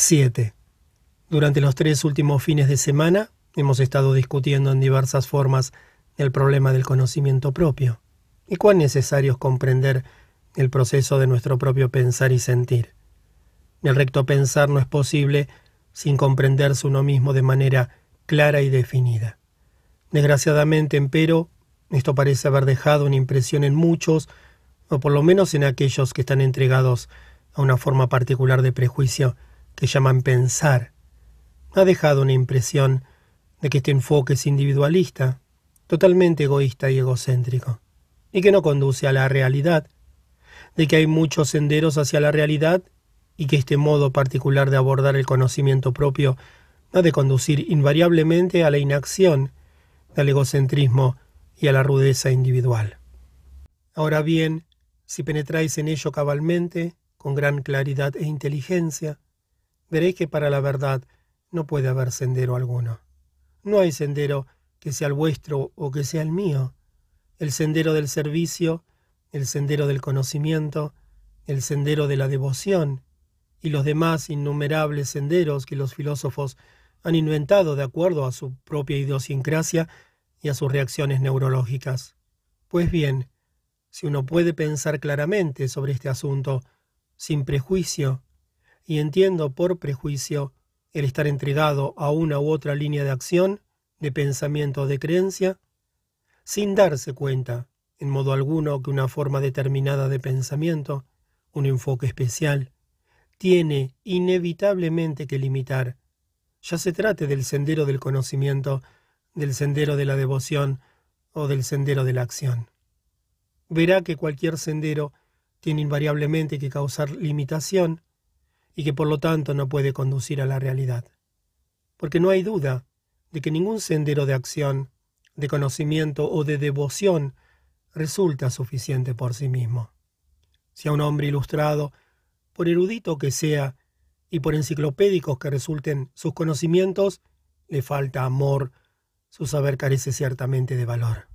7. Durante los tres últimos fines de semana hemos estado discutiendo en diversas formas el problema del conocimiento propio y cuán necesario es comprender el proceso de nuestro propio pensar y sentir. El recto pensar no es posible sin comprenderse uno mismo de manera clara y definida. Desgraciadamente, empero, esto parece haber dejado una impresión en muchos, o por lo menos en aquellos que están entregados a una forma particular de prejuicio que llaman pensar, ha dejado una impresión de que este enfoque es individualista, totalmente egoísta y egocéntrico, y que no conduce a la realidad, de que hay muchos senderos hacia la realidad y que este modo particular de abordar el conocimiento propio ha de conducir invariablemente a la inacción, al egocentrismo y a la rudeza individual. Ahora bien, si penetráis en ello cabalmente, con gran claridad e inteligencia, veréis que para la verdad no puede haber sendero alguno. No hay sendero que sea el vuestro o que sea el mío. El sendero del servicio, el sendero del conocimiento, el sendero de la devoción y los demás innumerables senderos que los filósofos han inventado de acuerdo a su propia idiosincrasia y a sus reacciones neurológicas. Pues bien, si uno puede pensar claramente sobre este asunto, sin prejuicio, y entiendo por prejuicio el estar entregado a una u otra línea de acción, de pensamiento o de creencia, sin darse cuenta, en modo alguno, que una forma determinada de pensamiento, un enfoque especial, tiene inevitablemente que limitar, ya se trate del sendero del conocimiento, del sendero de la devoción o del sendero de la acción. Verá que cualquier sendero tiene invariablemente que causar limitación y que por lo tanto no puede conducir a la realidad. Porque no hay duda de que ningún sendero de acción, de conocimiento o de devoción resulta suficiente por sí mismo. Si a un hombre ilustrado, por erudito que sea, y por enciclopédicos que resulten sus conocimientos, le falta amor, su saber carece ciertamente de valor.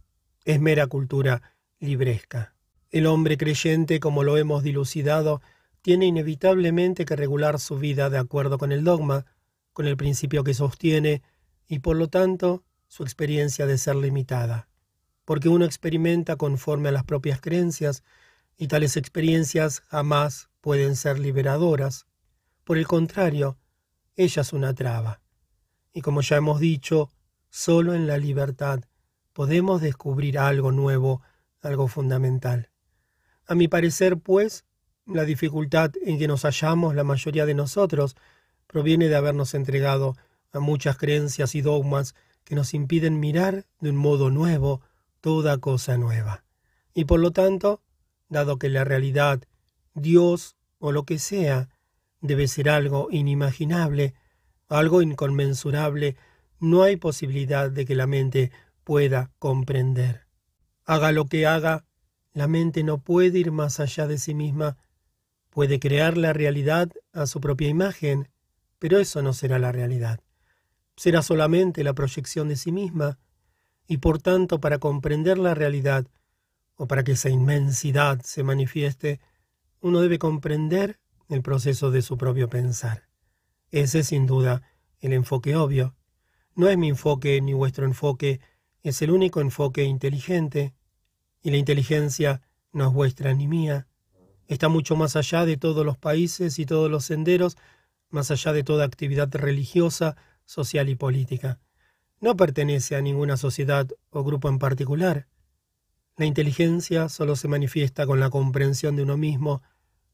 Es mera cultura libresca. El hombre creyente, como lo hemos dilucidado, tiene inevitablemente que regular su vida de acuerdo con el dogma, con el principio que sostiene, y por lo tanto su experiencia de ser limitada, porque uno experimenta conforme a las propias creencias, y tales experiencias jamás pueden ser liberadoras. Por el contrario, ella es una traba. Y como ya hemos dicho, solo en la libertad podemos descubrir algo nuevo, algo fundamental. A mi parecer, pues, la dificultad en que nos hallamos la mayoría de nosotros proviene de habernos entregado a muchas creencias y dogmas que nos impiden mirar de un modo nuevo toda cosa nueva. Y por lo tanto, dado que la realidad, Dios o lo que sea, debe ser algo inimaginable, algo inconmensurable, no hay posibilidad de que la mente pueda comprender. Haga lo que haga, la mente no puede ir más allá de sí misma Puede crear la realidad a su propia imagen, pero eso no será la realidad. Será solamente la proyección de sí misma, y por tanto para comprender la realidad, o para que esa inmensidad se manifieste, uno debe comprender el proceso de su propio pensar. Ese es sin duda el enfoque obvio. No es mi enfoque ni vuestro enfoque, es el único enfoque inteligente, y la inteligencia no es vuestra ni mía, Está mucho más allá de todos los países y todos los senderos, más allá de toda actividad religiosa, social y política. No pertenece a ninguna sociedad o grupo en particular. La inteligencia solo se manifiesta con la comprensión de uno mismo,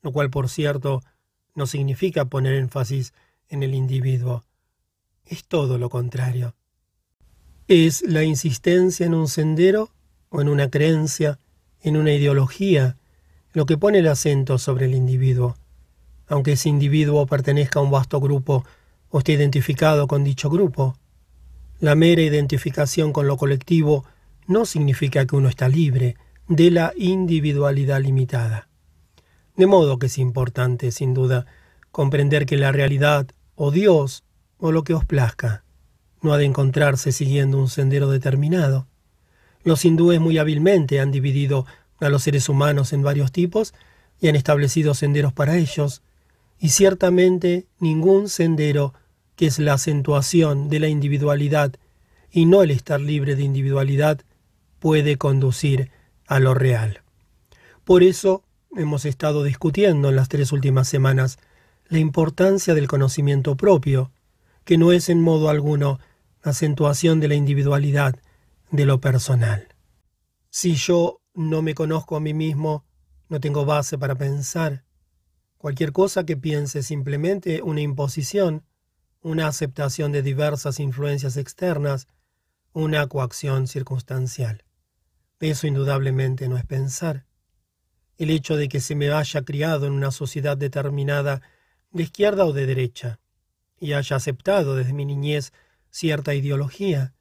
lo cual, por cierto, no significa poner énfasis en el individuo. Es todo lo contrario. Es la insistencia en un sendero o en una creencia, en una ideología, lo que pone el acento sobre el individuo. Aunque ese individuo pertenezca a un vasto grupo o esté identificado con dicho grupo, la mera identificación con lo colectivo no significa que uno está libre de la individualidad limitada. De modo que es importante, sin duda, comprender que la realidad, o Dios, o lo que os plazca, no ha de encontrarse siguiendo un sendero determinado. Los hindúes muy hábilmente han dividido a los seres humanos en varios tipos y han establecido senderos para ellos, y ciertamente ningún sendero que es la acentuación de la individualidad y no el estar libre de individualidad puede conducir a lo real. Por eso hemos estado discutiendo en las tres últimas semanas la importancia del conocimiento propio, que no es en modo alguno acentuación de la individualidad, de lo personal. Si yo no me conozco a mí mismo, no tengo base para pensar. Cualquier cosa que piense simplemente una imposición, una aceptación de diversas influencias externas, una coacción circunstancial. Eso indudablemente no es pensar. El hecho de que se me haya criado en una sociedad determinada, de izquierda o de derecha, y haya aceptado desde mi niñez cierta ideología,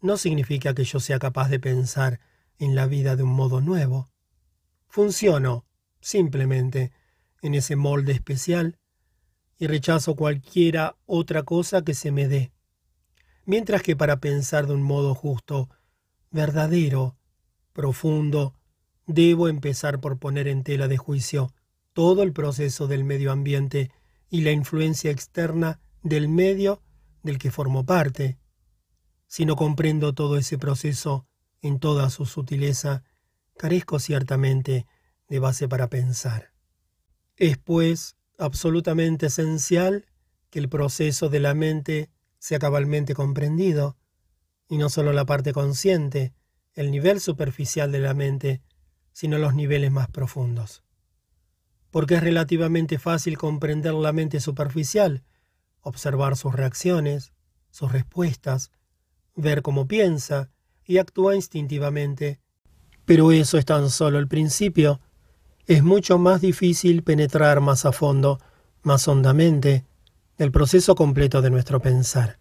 no significa que yo sea capaz de pensar en la vida de un modo nuevo. Funciono, simplemente, en ese molde especial y rechazo cualquiera otra cosa que se me dé. Mientras que para pensar de un modo justo, verdadero, profundo, debo empezar por poner en tela de juicio todo el proceso del medio ambiente y la influencia externa del medio del que formo parte. Si no comprendo todo ese proceso en toda su sutileza, carezco ciertamente de base para pensar. Es, pues, absolutamente esencial que el proceso de la mente sea cabalmente comprendido, y no solo la parte consciente, el nivel superficial de la mente, sino los niveles más profundos. Porque es relativamente fácil comprender la mente superficial, observar sus reacciones, sus respuestas, ver cómo piensa y actúa instintivamente. Pero eso es tan solo el principio. Es mucho más difícil penetrar más a fondo, más hondamente, el proceso completo de nuestro pensar.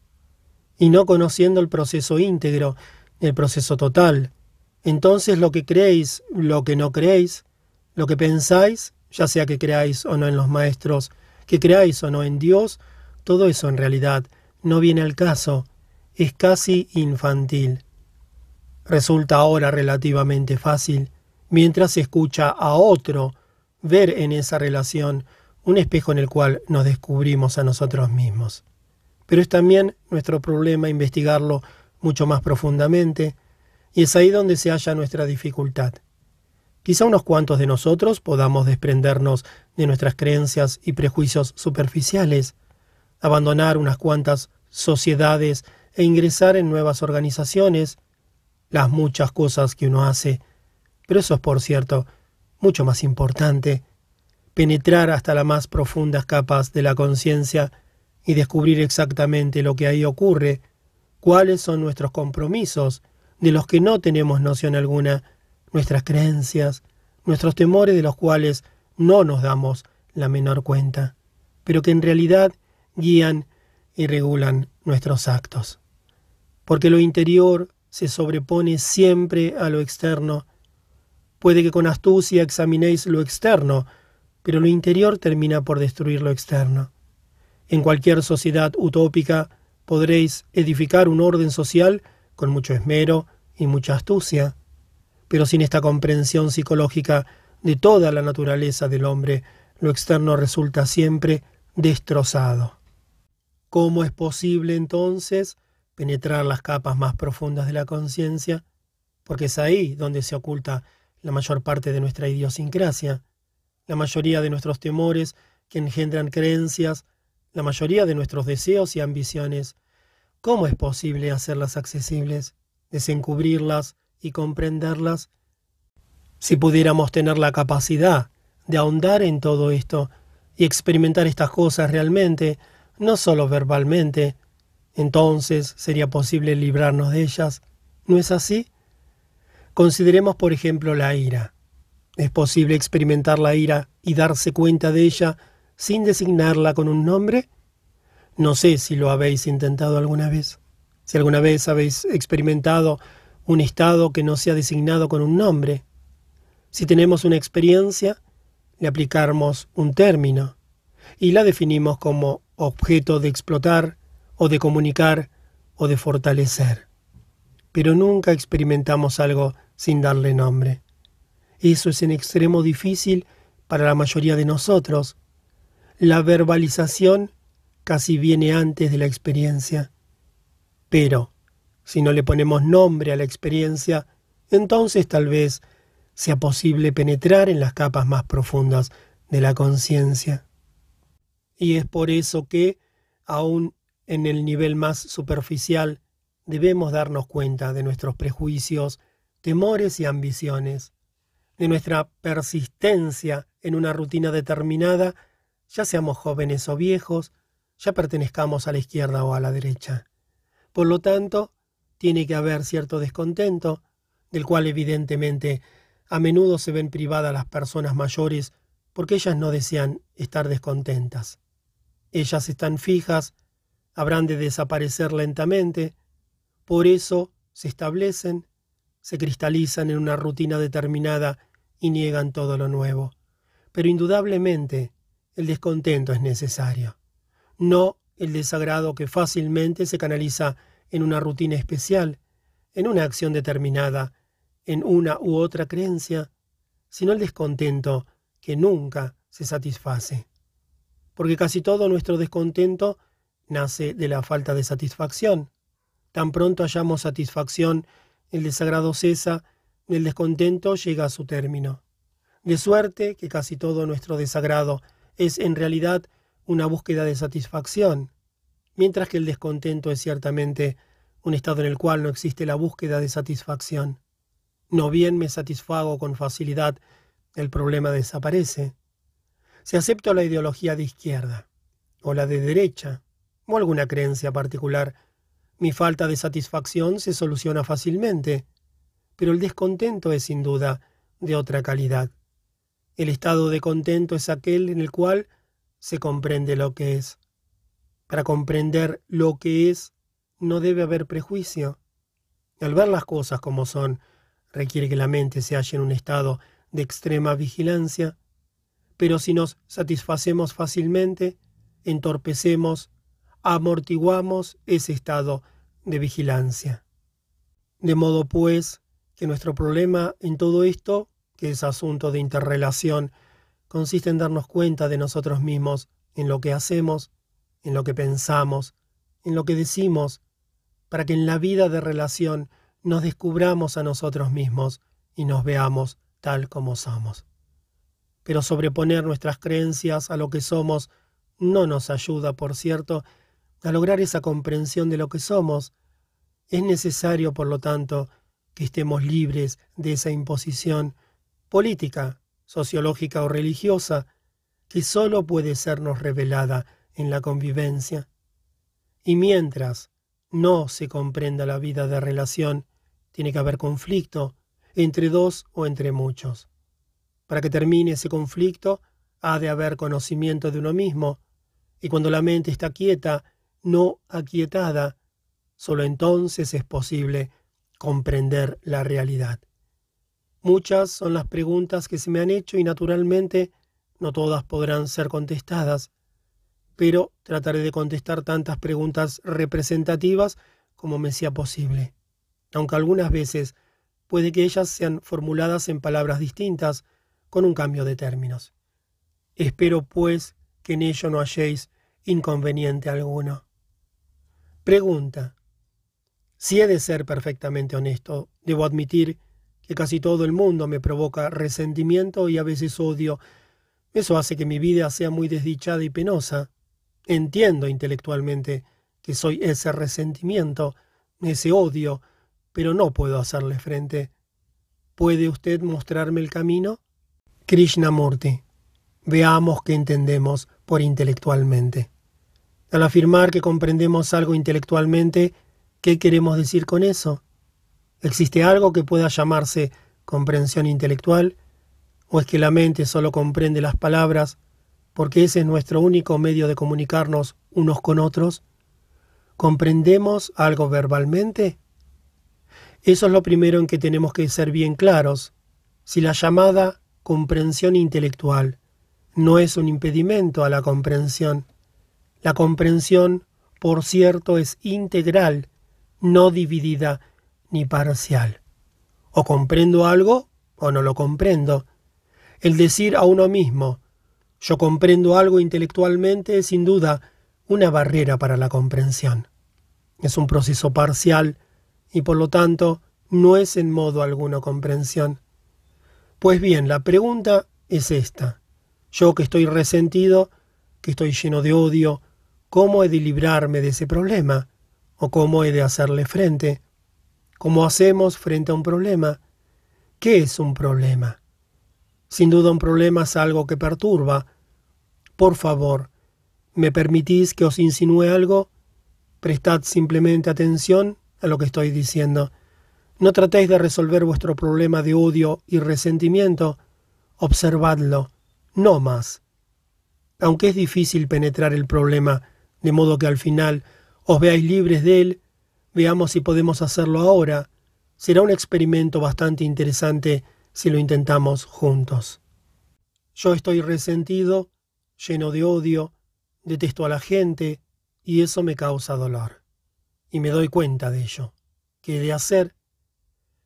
Y no conociendo el proceso íntegro, el proceso total, entonces lo que creéis, lo que no creéis, lo que pensáis, ya sea que creáis o no en los maestros, que creáis o no en Dios, todo eso en realidad no viene al caso, es casi infantil. Resulta ahora relativamente fácil, mientras se escucha a otro, ver en esa relación un espejo en el cual nos descubrimos a nosotros mismos. Pero es también nuestro problema investigarlo mucho más profundamente, y es ahí donde se halla nuestra dificultad. Quizá unos cuantos de nosotros podamos desprendernos de nuestras creencias y prejuicios superficiales, abandonar unas cuantas sociedades e ingresar en nuevas organizaciones, las muchas cosas que uno hace, pero eso es, por cierto, mucho más importante, penetrar hasta las más profundas capas de la conciencia y descubrir exactamente lo que ahí ocurre, cuáles son nuestros compromisos, de los que no tenemos noción alguna, nuestras creencias, nuestros temores de los cuales no nos damos la menor cuenta, pero que en realidad guían y regulan nuestros actos. Porque lo interior se sobrepone siempre a lo externo. Puede que con astucia examinéis lo externo, pero lo interior termina por destruir lo externo. En cualquier sociedad utópica podréis edificar un orden social con mucho esmero y mucha astucia, pero sin esta comprensión psicológica de toda la naturaleza del hombre, lo externo resulta siempre destrozado. ¿Cómo es posible entonces penetrar las capas más profundas de la conciencia? Porque es ahí donde se oculta la mayor parte de nuestra idiosincrasia, la mayoría de nuestros temores que engendran creencias, la mayoría de nuestros deseos y ambiciones. ¿Cómo es posible hacerlas accesibles, desencubrirlas y comprenderlas? Si pudiéramos tener la capacidad de ahondar en todo esto y experimentar estas cosas realmente, no solo verbalmente, entonces sería posible librarnos de ellas. ¿No es así? Consideremos, por ejemplo, la ira. ¿Es posible experimentar la ira y darse cuenta de ella sin designarla con un nombre? No sé si lo habéis intentado alguna vez. Si alguna vez habéis experimentado un estado que no sea designado con un nombre. Si tenemos una experiencia, le aplicamos un término y la definimos como objeto de explotar o de comunicar o de fortalecer. Pero nunca experimentamos algo sin darle nombre. Eso es en extremo difícil para la mayoría de nosotros. La verbalización casi viene antes de la experiencia. Pero, si no le ponemos nombre a la experiencia, entonces tal vez sea posible penetrar en las capas más profundas de la conciencia. Y es por eso que, aún en el nivel más superficial, debemos darnos cuenta de nuestros prejuicios, temores y ambiciones, de nuestra persistencia en una rutina determinada, ya seamos jóvenes o viejos, ya pertenezcamos a la izquierda o a la derecha. Por lo tanto, tiene que haber cierto descontento, del cual evidentemente a menudo se ven privadas las personas mayores porque ellas no desean estar descontentas. Ellas están fijas, habrán de desaparecer lentamente, por eso se establecen, se cristalizan en una rutina determinada y niegan todo lo nuevo. Pero indudablemente el descontento es necesario, no el desagrado que fácilmente se canaliza en una rutina especial, en una acción determinada, en una u otra creencia, sino el descontento que nunca se satisface. Porque casi todo nuestro descontento nace de la falta de satisfacción. Tan pronto hallamos satisfacción, el desagrado cesa, el descontento llega a su término. De suerte que casi todo nuestro desagrado es en realidad una búsqueda de satisfacción, mientras que el descontento es ciertamente un estado en el cual no existe la búsqueda de satisfacción. No bien me satisfago con facilidad, el problema desaparece. Si acepto la ideología de izquierda, o la de derecha, o alguna creencia particular, mi falta de satisfacción se soluciona fácilmente, pero el descontento es sin duda de otra calidad. El estado de contento es aquel en el cual se comprende lo que es. Para comprender lo que es, no debe haber prejuicio. Al ver las cosas como son, requiere que la mente se halle en un estado de extrema vigilancia, pero si nos satisfacemos fácilmente, entorpecemos amortiguamos ese estado de vigilancia. De modo pues que nuestro problema en todo esto, que es asunto de interrelación, consiste en darnos cuenta de nosotros mismos, en lo que hacemos, en lo que pensamos, en lo que decimos, para que en la vida de relación nos descubramos a nosotros mismos y nos veamos tal como somos. Pero sobreponer nuestras creencias a lo que somos no nos ayuda, por cierto, a lograr esa comprensión de lo que somos, es necesario, por lo tanto, que estemos libres de esa imposición política, sociológica o religiosa, que sólo puede sernos revelada en la convivencia. Y mientras no se comprenda la vida de relación, tiene que haber conflicto entre dos o entre muchos. Para que termine ese conflicto, ha de haber conocimiento de uno mismo, y cuando la mente está quieta, no aquietada, solo entonces es posible comprender la realidad. Muchas son las preguntas que se me han hecho y naturalmente no todas podrán ser contestadas, pero trataré de contestar tantas preguntas representativas como me sea posible, aunque algunas veces puede que ellas sean formuladas en palabras distintas, con un cambio de términos. Espero, pues, que en ello no halléis inconveniente alguno. Pregunta. Si he de ser perfectamente honesto, debo admitir que casi todo el mundo me provoca resentimiento y a veces odio. Eso hace que mi vida sea muy desdichada y penosa. Entiendo intelectualmente que soy ese resentimiento, ese odio, pero no puedo hacerle frente. ¿Puede usted mostrarme el camino? Krishnamurti. Veamos qué entendemos por intelectualmente. Al afirmar que comprendemos algo intelectualmente, ¿qué queremos decir con eso? ¿Existe algo que pueda llamarse comprensión intelectual? ¿O es que la mente solo comprende las palabras porque ese es nuestro único medio de comunicarnos unos con otros? ¿Comprendemos algo verbalmente? Eso es lo primero en que tenemos que ser bien claros. Si la llamada comprensión intelectual no es un impedimento a la comprensión, la comprensión, por cierto, es integral, no dividida ni parcial. O comprendo algo o no lo comprendo. El decir a uno mismo, Yo comprendo algo intelectualmente es sin duda una barrera para la comprensión. Es un proceso parcial y por lo tanto no es en modo alguno comprensión. Pues bien, la pregunta es esta. Yo que estoy resentido, que estoy lleno de odio, ¿cómo he de librarme de ese problema? ¿O cómo he de hacerle frente? ¿Cómo hacemos frente a un problema? ¿Qué es un problema? Sin duda un problema es algo que perturba. Por favor, ¿me permitís que os insinúe algo? Prestad simplemente atención a lo que estoy diciendo. No tratéis de resolver vuestro problema de odio y resentimiento. Observadlo, no más. Aunque es difícil penetrar el problema, de modo que al final os veáis libres de él, veamos si podemos hacerlo ahora. Será un experimento bastante interesante si lo intentamos juntos. Yo estoy resentido, lleno de odio, detesto a la gente, y eso me causa dolor. Y me doy cuenta de ello. ¿Qué he de hacer?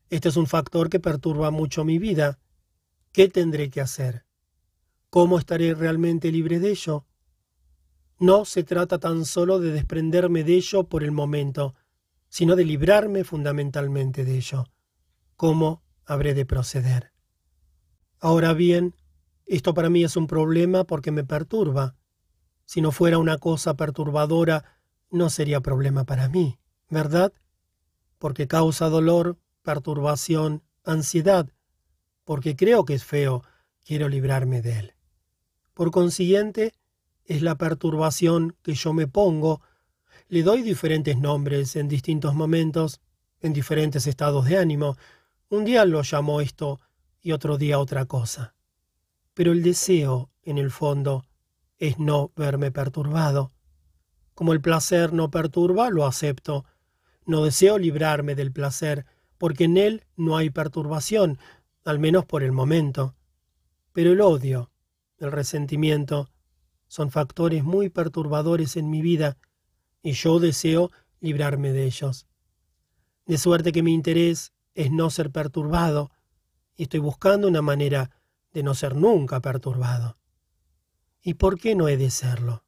Este es un factor que perturba mucho mi vida. ¿Qué tendré que hacer? ¿Cómo estaré realmente libre de ello? No se trata tan solo de desprenderme de ello por el momento, sino de librarme fundamentalmente de ello. ¿Cómo habré de proceder? Ahora bien, esto para mí es un problema porque me perturba. Si no fuera una cosa perturbadora, no sería problema para mí, ¿verdad? Porque causa dolor, perturbación, ansiedad, porque creo que es feo, quiero librarme de él. Por consiguiente, es la perturbación que yo me pongo, le doy diferentes nombres en distintos momentos, en diferentes estados de ánimo. Un día lo llamo esto y otro día otra cosa. Pero el deseo, en el fondo, es no verme perturbado. Como el placer no perturba, lo acepto. No deseo librarme del placer, porque en él no hay perturbación, al menos por el momento. Pero el odio, el resentimiento, son factores muy perturbadores en mi vida, y yo deseo librarme de ellos. De suerte que mi interés es no ser perturbado, y estoy buscando una manera de no ser nunca perturbado. ¿Y por qué no he de serlo?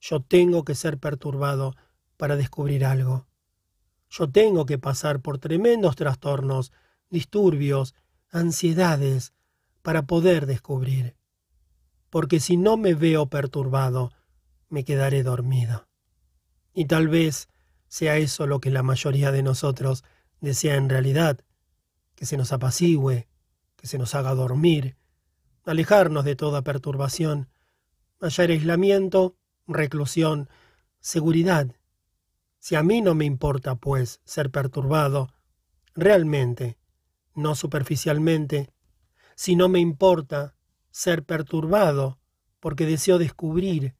Yo tengo que ser perturbado para descubrir algo. Yo tengo que pasar por tremendos trastornos, disturbios, ansiedades, para poder descubrir. Porque si no me veo perturbado, me quedaré dormido. Y tal vez sea eso lo que la mayoría de nosotros desea en realidad, que se nos apacigüe, que se nos haga dormir, alejarnos de toda perturbación, hallar aislamiento, reclusión, seguridad, si a mí no me importa, pues, ser perturbado, realmente, no superficialmente, si no me importa ser perturbado porque deseo descubrir,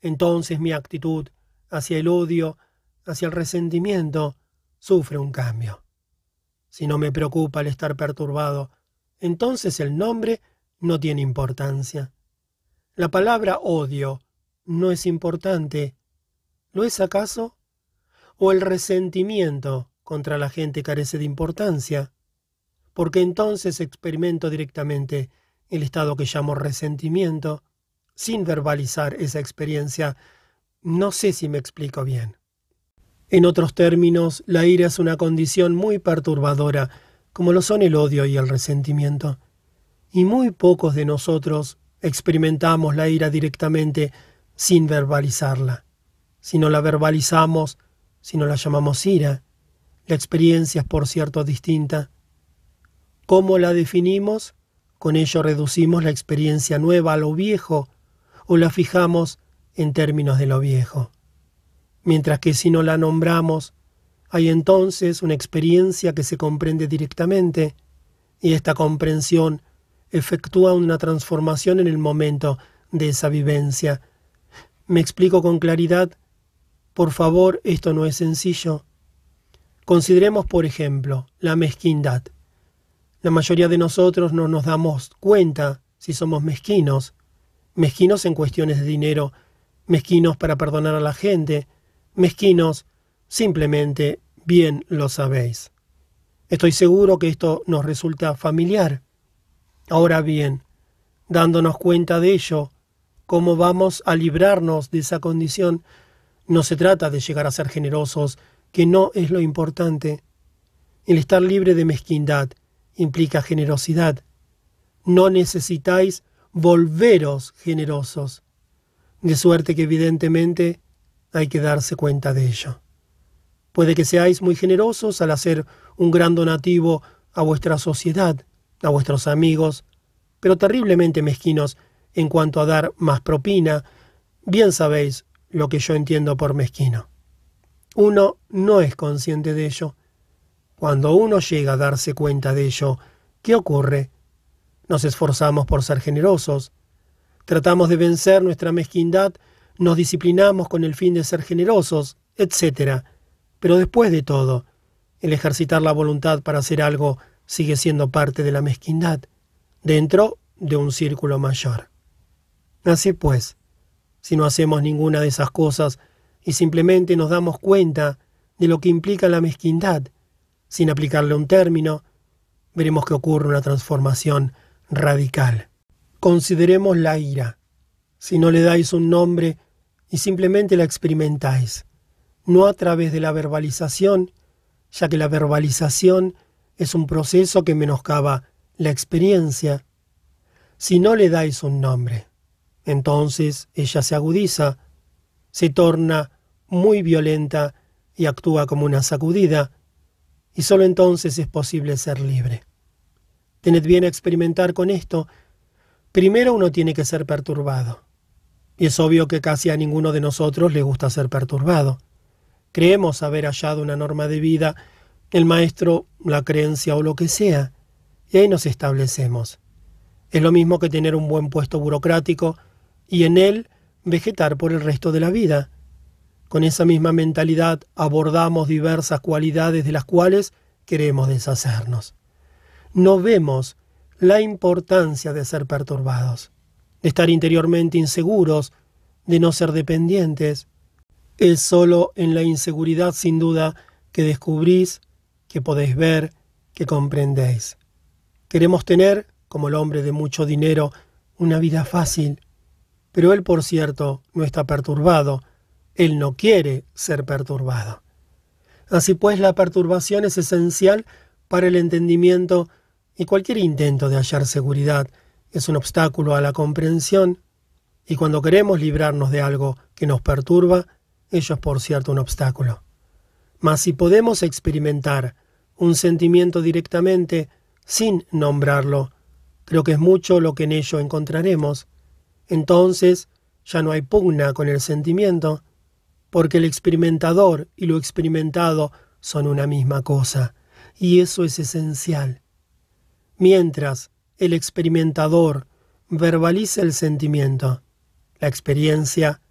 entonces mi actitud hacia el odio, hacia el resentimiento, sufre un cambio. Si no me preocupa el estar perturbado, entonces el nombre no tiene importancia. La palabra odio no es importante. ¿Lo es acaso? o el resentimiento contra la gente carece de importancia, porque entonces experimento directamente el estado que llamo resentimiento, sin verbalizar esa experiencia. No sé si me explico bien. En otros términos, la ira es una condición muy perturbadora, como lo son el odio y el resentimiento. Y muy pocos de nosotros experimentamos la ira directamente sin verbalizarla. Si no la verbalizamos, si no la llamamos ira. La experiencia es, por cierto, distinta. ¿Cómo la definimos? Con ello reducimos la experiencia nueva a lo viejo o la fijamos en términos de lo viejo. Mientras que si no la nombramos, hay entonces una experiencia que se comprende directamente y esta comprensión efectúa una transformación en el momento de esa vivencia. Me explico con claridad por favor, esto no es sencillo. Consideremos, por ejemplo, la mezquindad. La mayoría de nosotros no nos damos cuenta si somos mezquinos, mezquinos en cuestiones de dinero, mezquinos para perdonar a la gente, mezquinos simplemente bien lo sabéis. Estoy seguro que esto nos resulta familiar. Ahora bien, dándonos cuenta de ello, cómo vamos a librarnos de esa condición. No se trata de llegar a ser generosos, que no es lo importante. El estar libre de mezquindad implica generosidad. No necesitáis volveros generosos, de suerte que evidentemente hay que darse cuenta de ello. Puede que seáis muy generosos al hacer un gran donativo a vuestra sociedad, a vuestros amigos, pero terriblemente mezquinos en cuanto a dar más propina. Bien sabéis lo que yo entiendo por mezquino. Uno no es consciente de ello. Cuando uno llega a darse cuenta de ello, ¿qué ocurre? Nos esforzamos por ser generosos. Tratamos de vencer nuestra mezquindad, nos disciplinamos con el fin de ser generosos, etc. Pero después de todo, el ejercitar la voluntad para hacer algo sigue siendo parte de la mezquindad, dentro de un círculo mayor. Así pues, si no hacemos ninguna de esas cosas y simplemente nos damos cuenta de lo que implica la mezquindad, sin aplicarle un término, veremos que ocurre una transformación radical. Consideremos la ira. Si no le dais un nombre y simplemente la experimentáis, no a través de la verbalización, ya que la verbalización es un proceso que menoscaba la experiencia. Si no le dais un nombre, entonces ella se agudiza, se torna muy violenta y actúa como una sacudida, y sólo entonces es posible ser libre. Tened bien a experimentar con esto. Primero uno tiene que ser perturbado. Y es obvio que casi a ninguno de nosotros le gusta ser perturbado. Creemos haber hallado una norma de vida, el maestro, la creencia o lo que sea, y ahí nos establecemos. Es lo mismo que tener un buen puesto burocrático y en él vegetar por el resto de la vida. Con esa misma mentalidad abordamos diversas cualidades de las cuales queremos deshacernos no vemos la importancia de ser perturbados, de estar interiormente inseguros, de no ser dependientes. Es solo en la inseguridad, sin duda, que descubrís, que podéis ver, que comprendéis. Queremos tener, como el hombre de mucho dinero, una vida fácil, pero él, por cierto, no está perturbado, él no quiere ser perturbado. Así pues, la perturbación es esencial para el entendimiento y cualquier intento de hallar seguridad es un obstáculo a la comprensión, y cuando queremos librarnos de algo que nos perturba, ello es por cierto un obstáculo. Mas si podemos experimentar un sentimiento directamente, sin nombrarlo, creo que es mucho lo que en ello encontraremos. Entonces ya no hay pugna con el sentimiento, porque el experimentador y lo experimentado son una misma cosa, y eso es esencial. Mientras el experimentador verbaliza el sentimiento, la experiencia,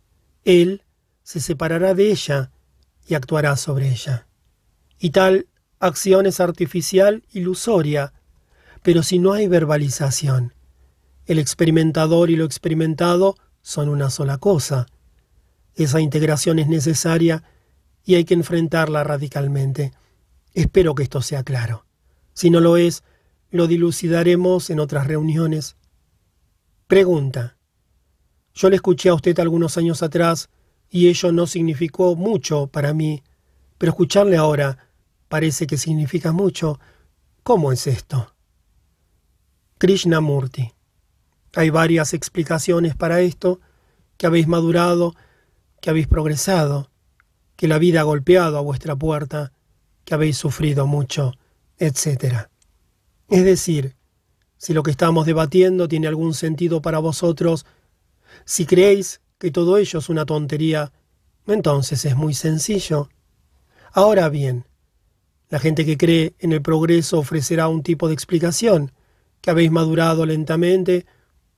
él se separará de ella y actuará sobre ella. Y tal acción es artificial, ilusoria, pero si no hay verbalización, el experimentador y lo experimentado son una sola cosa. Esa integración es necesaria y hay que enfrentarla radicalmente. Espero que esto sea claro. Si no lo es, lo dilucidaremos en otras reuniones. Pregunta. Yo le escuché a usted algunos años atrás y ello no significó mucho para mí, pero escucharle ahora parece que significa mucho. ¿Cómo es esto? Krishnamurti. Hay varias explicaciones para esto, que habéis madurado, que habéis progresado, que la vida ha golpeado a vuestra puerta, que habéis sufrido mucho, etc. Es decir, si lo que estamos debatiendo tiene algún sentido para vosotros, si creéis que todo ello es una tontería, entonces es muy sencillo. Ahora bien, la gente que cree en el progreso ofrecerá un tipo de explicación, que habéis madurado lentamente,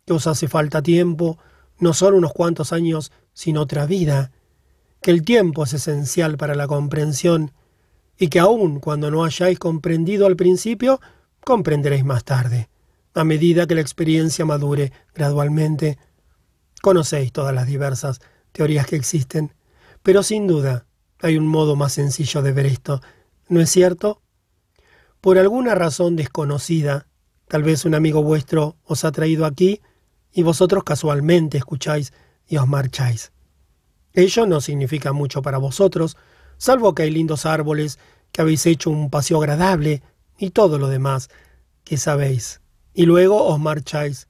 que os hace falta tiempo, no solo unos cuantos años, sino otra vida, que el tiempo es esencial para la comprensión, y que aun cuando no hayáis comprendido al principio, comprenderéis más tarde, a medida que la experiencia madure gradualmente. Conocéis todas las diversas teorías que existen, pero sin duda hay un modo más sencillo de ver esto, ¿no es cierto? Por alguna razón desconocida, tal vez un amigo vuestro os ha traído aquí y vosotros casualmente escucháis y os marcháis. Ello no significa mucho para vosotros, salvo que hay lindos árboles, que habéis hecho un paseo agradable y todo lo demás que sabéis. Y luego os marcháis,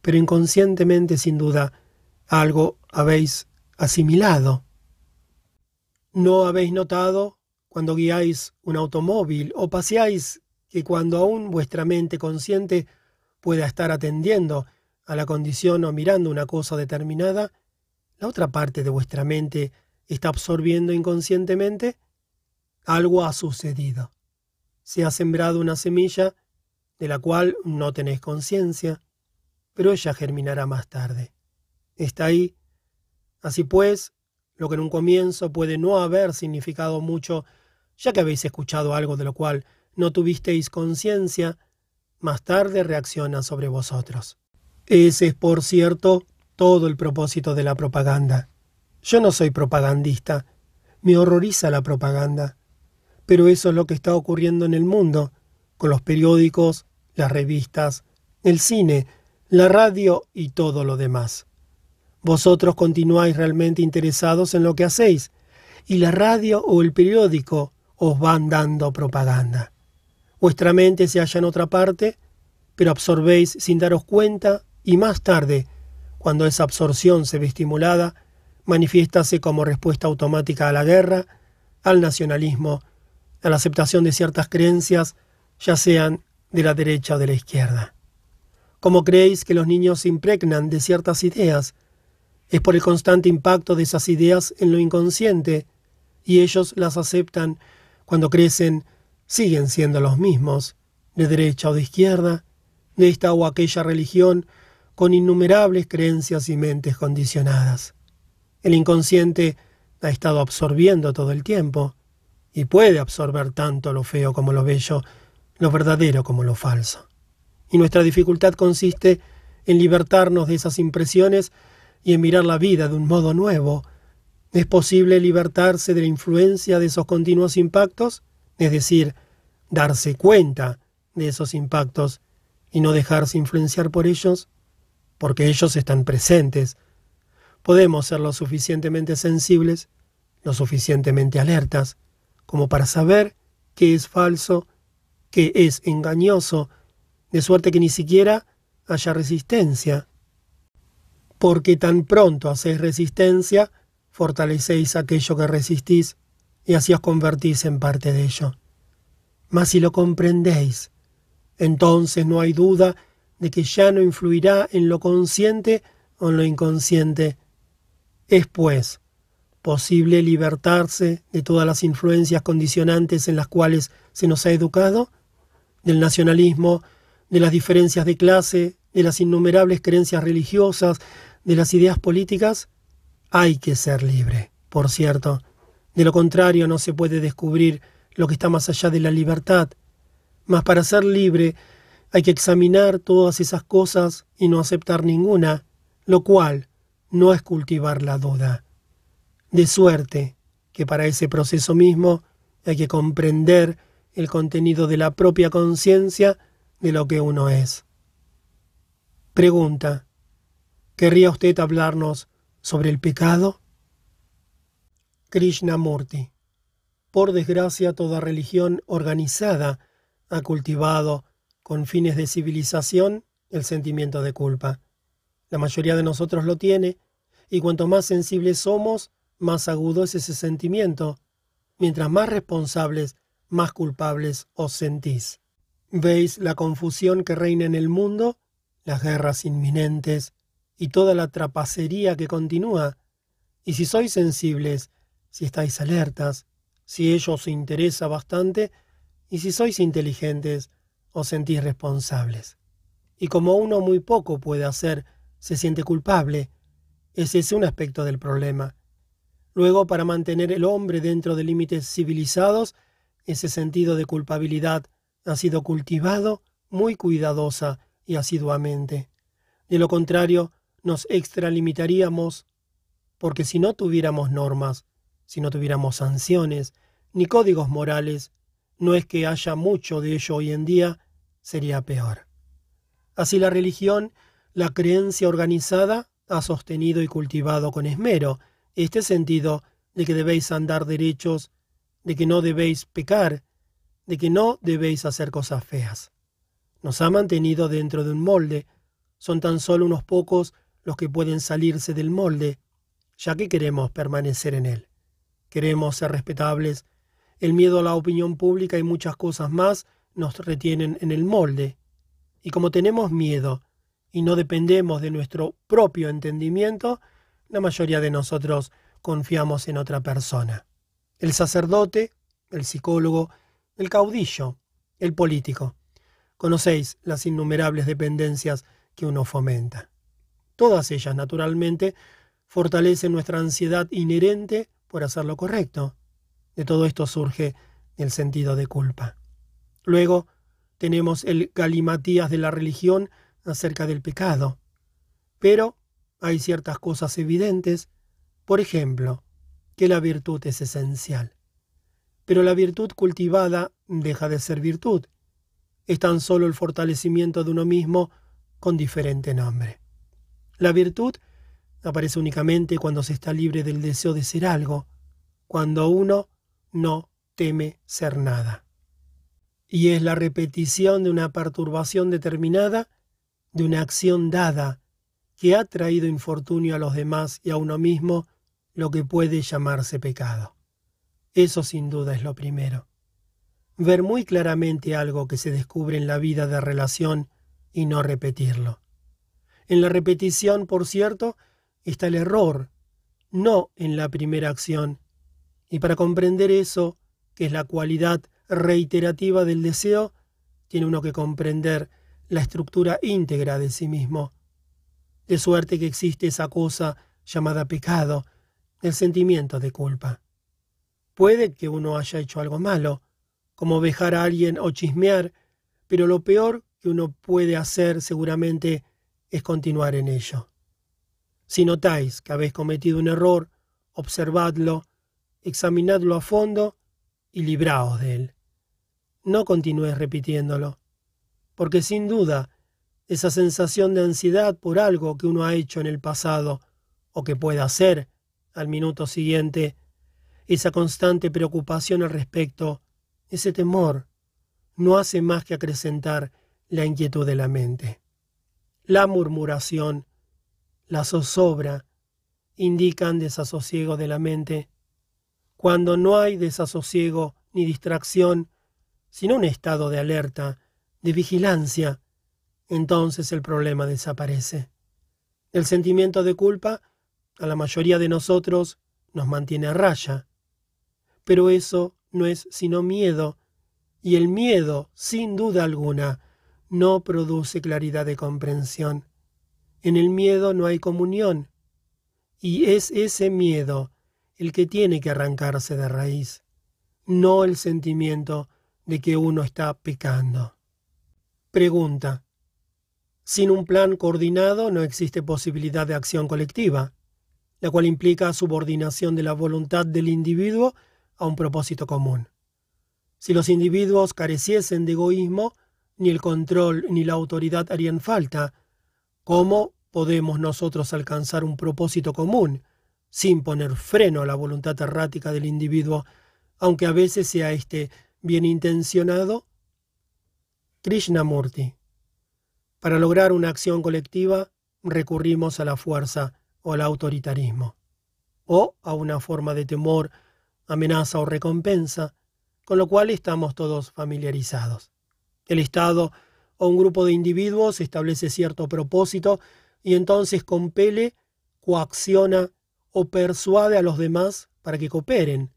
pero inconscientemente sin duda algo habéis asimilado. ¿No habéis notado cuando guiáis un automóvil o paseáis que cuando aún vuestra mente consciente pueda estar atendiendo a la condición o mirando una cosa determinada, la otra parte de vuestra mente está absorbiendo inconscientemente? Algo ha sucedido. Se ha sembrado una semilla de la cual no tenéis conciencia, pero ella germinará más tarde. Está ahí. Así pues, lo que en un comienzo puede no haber significado mucho, ya que habéis escuchado algo de lo cual no tuvisteis conciencia, más tarde reacciona sobre vosotros. Ese es, por cierto, todo el propósito de la propaganda. Yo no soy propagandista, me horroriza la propaganda, pero eso es lo que está ocurriendo en el mundo, con los periódicos, las revistas, el cine, la radio y todo lo demás. Vosotros continuáis realmente interesados en lo que hacéis, y la radio o el periódico os van dando propaganda. Vuestra mente se halla en otra parte, pero absorbéis sin daros cuenta y más tarde, cuando esa absorción se ve estimulada, manifiéstase como respuesta automática a la guerra, al nacionalismo, a la aceptación de ciertas creencias, ya sean de la derecha o de la izquierda. Como creéis que los niños se impregnan de ciertas ideas? Es por el constante impacto de esas ideas en lo inconsciente, y ellos las aceptan cuando crecen, siguen siendo los mismos, de derecha o de izquierda, de esta o aquella religión con innumerables creencias y mentes condicionadas. El inconsciente ha estado absorbiendo todo el tiempo, y puede absorber tanto lo feo como lo bello, lo verdadero como lo falso. Y nuestra dificultad consiste en libertarnos de esas impresiones y en mirar la vida de un modo nuevo. ¿Es posible libertarse de la influencia de esos continuos impactos? Es decir, darse cuenta de esos impactos y no dejarse influenciar por ellos porque ellos están presentes. Podemos ser lo suficientemente sensibles, lo suficientemente alertas, como para saber qué es falso, qué es engañoso, de suerte que ni siquiera haya resistencia. Porque tan pronto hacéis resistencia, fortalecéis aquello que resistís, y así os convertís en parte de ello. Mas si lo comprendéis, entonces no hay duda de que ya no influirá en lo consciente o en lo inconsciente. Es, pues, posible libertarse de todas las influencias condicionantes en las cuales se nos ha educado, del nacionalismo, de las diferencias de clase, de las innumerables creencias religiosas, de las ideas políticas, hay que ser libre, por cierto. De lo contrario no se puede descubrir lo que está más allá de la libertad. Mas para ser libre hay que examinar todas esas cosas y no aceptar ninguna, lo cual no es cultivar la duda. De suerte que para ese proceso mismo hay que comprender el contenido de la propia conciencia de lo que uno es. Pregunta. ¿Querría usted hablarnos sobre el pecado? Krishnamurti. Por desgracia, toda religión organizada ha cultivado con fines de civilización el sentimiento de culpa. La mayoría de nosotros lo tiene, y cuanto más sensibles somos, más agudo es ese sentimiento. Mientras más responsables, más culpables os sentís. ¿Veis la confusión que reina en el mundo? Las guerras inminentes y toda la trapacería que continúa. Y si sois sensibles, si estáis alertas, si ello os interesa bastante, y si sois inteligentes, os sentís responsables. Y como uno muy poco puede hacer, se siente culpable. Ese es un aspecto del problema. Luego, para mantener el hombre dentro de límites civilizados, ese sentido de culpabilidad ha sido cultivado muy cuidadosa y asiduamente. De lo contrario, nos extralimitaríamos, porque si no tuviéramos normas, si no tuviéramos sanciones, ni códigos morales, no es que haya mucho de ello hoy en día, sería peor. Así la religión la creencia organizada ha sostenido y cultivado con esmero este sentido de que debéis andar derechos, de que no debéis pecar, de que no debéis hacer cosas feas. Nos ha mantenido dentro de un molde. Son tan solo unos pocos los que pueden salirse del molde, ya que queremos permanecer en él. Queremos ser respetables. El miedo a la opinión pública y muchas cosas más nos retienen en el molde. Y como tenemos miedo y no dependemos de nuestro propio entendimiento, la mayoría de nosotros confiamos en otra persona. El sacerdote, el psicólogo, el caudillo, el político. Conocéis las innumerables dependencias que uno fomenta. Todas ellas, naturalmente, fortalecen nuestra ansiedad inherente por hacer lo correcto. De todo esto surge el sentido de culpa. Luego tenemos el galimatías de la religión acerca del pecado. Pero hay ciertas cosas evidentes, por ejemplo, que la virtud es esencial. Pero la virtud cultivada deja de ser virtud. Es tan solo el fortalecimiento de uno mismo con diferente nombre. La virtud aparece únicamente cuando se está libre del deseo de ser algo, cuando uno no teme ser nada. Y es la repetición de una perturbación determinada, de una acción dada, que ha traído infortunio a los demás y a uno mismo, lo que puede llamarse pecado. Eso sin duda es lo primero. Ver muy claramente algo que se descubre en la vida de relación y no repetirlo. En la repetición, por cierto, está el error, no en la primera acción. Y para comprender eso, que es la cualidad reiterativa del deseo, tiene uno que comprender la estructura íntegra de sí mismo. De suerte que existe esa cosa llamada pecado, el sentimiento de culpa. Puede que uno haya hecho algo malo, como dejar a alguien o chismear, pero lo peor que uno puede hacer seguramente es continuar en ello. Si notáis que habéis cometido un error, observadlo, examinadlo a fondo y libraos de él. No continúes repitiéndolo, porque sin duda esa sensación de ansiedad por algo que uno ha hecho en el pasado o que pueda hacer al minuto siguiente, esa constante preocupación al respecto, ese temor, no hace más que acrecentar la inquietud de la mente. La murmuración la zozobra indican desasosiego de la mente. Cuando no hay desasosiego ni distracción, sino un estado de alerta, de vigilancia, entonces el problema desaparece. El sentimiento de culpa a la mayoría de nosotros nos mantiene a raya. Pero eso no es sino miedo, y el miedo, sin duda alguna, no produce claridad de comprensión. En el miedo no hay comunión. Y es ese miedo el que tiene que arrancarse de raíz, no el sentimiento de que uno está pecando. Pregunta. Sin un plan coordinado no existe posibilidad de acción colectiva, la cual implica subordinación de la voluntad del individuo a un propósito común. Si los individuos careciesen de egoísmo, ni el control ni la autoridad harían falta, ¿Cómo podemos nosotros alcanzar un propósito común sin poner freno a la voluntad errática del individuo, aunque a veces sea éste bien intencionado? Krishnamurti. Para lograr una acción colectiva recurrimos a la fuerza o al autoritarismo, o a una forma de temor, amenaza o recompensa, con lo cual estamos todos familiarizados. El Estado o un grupo de individuos establece cierto propósito y entonces compele, coacciona o persuade a los demás para que cooperen,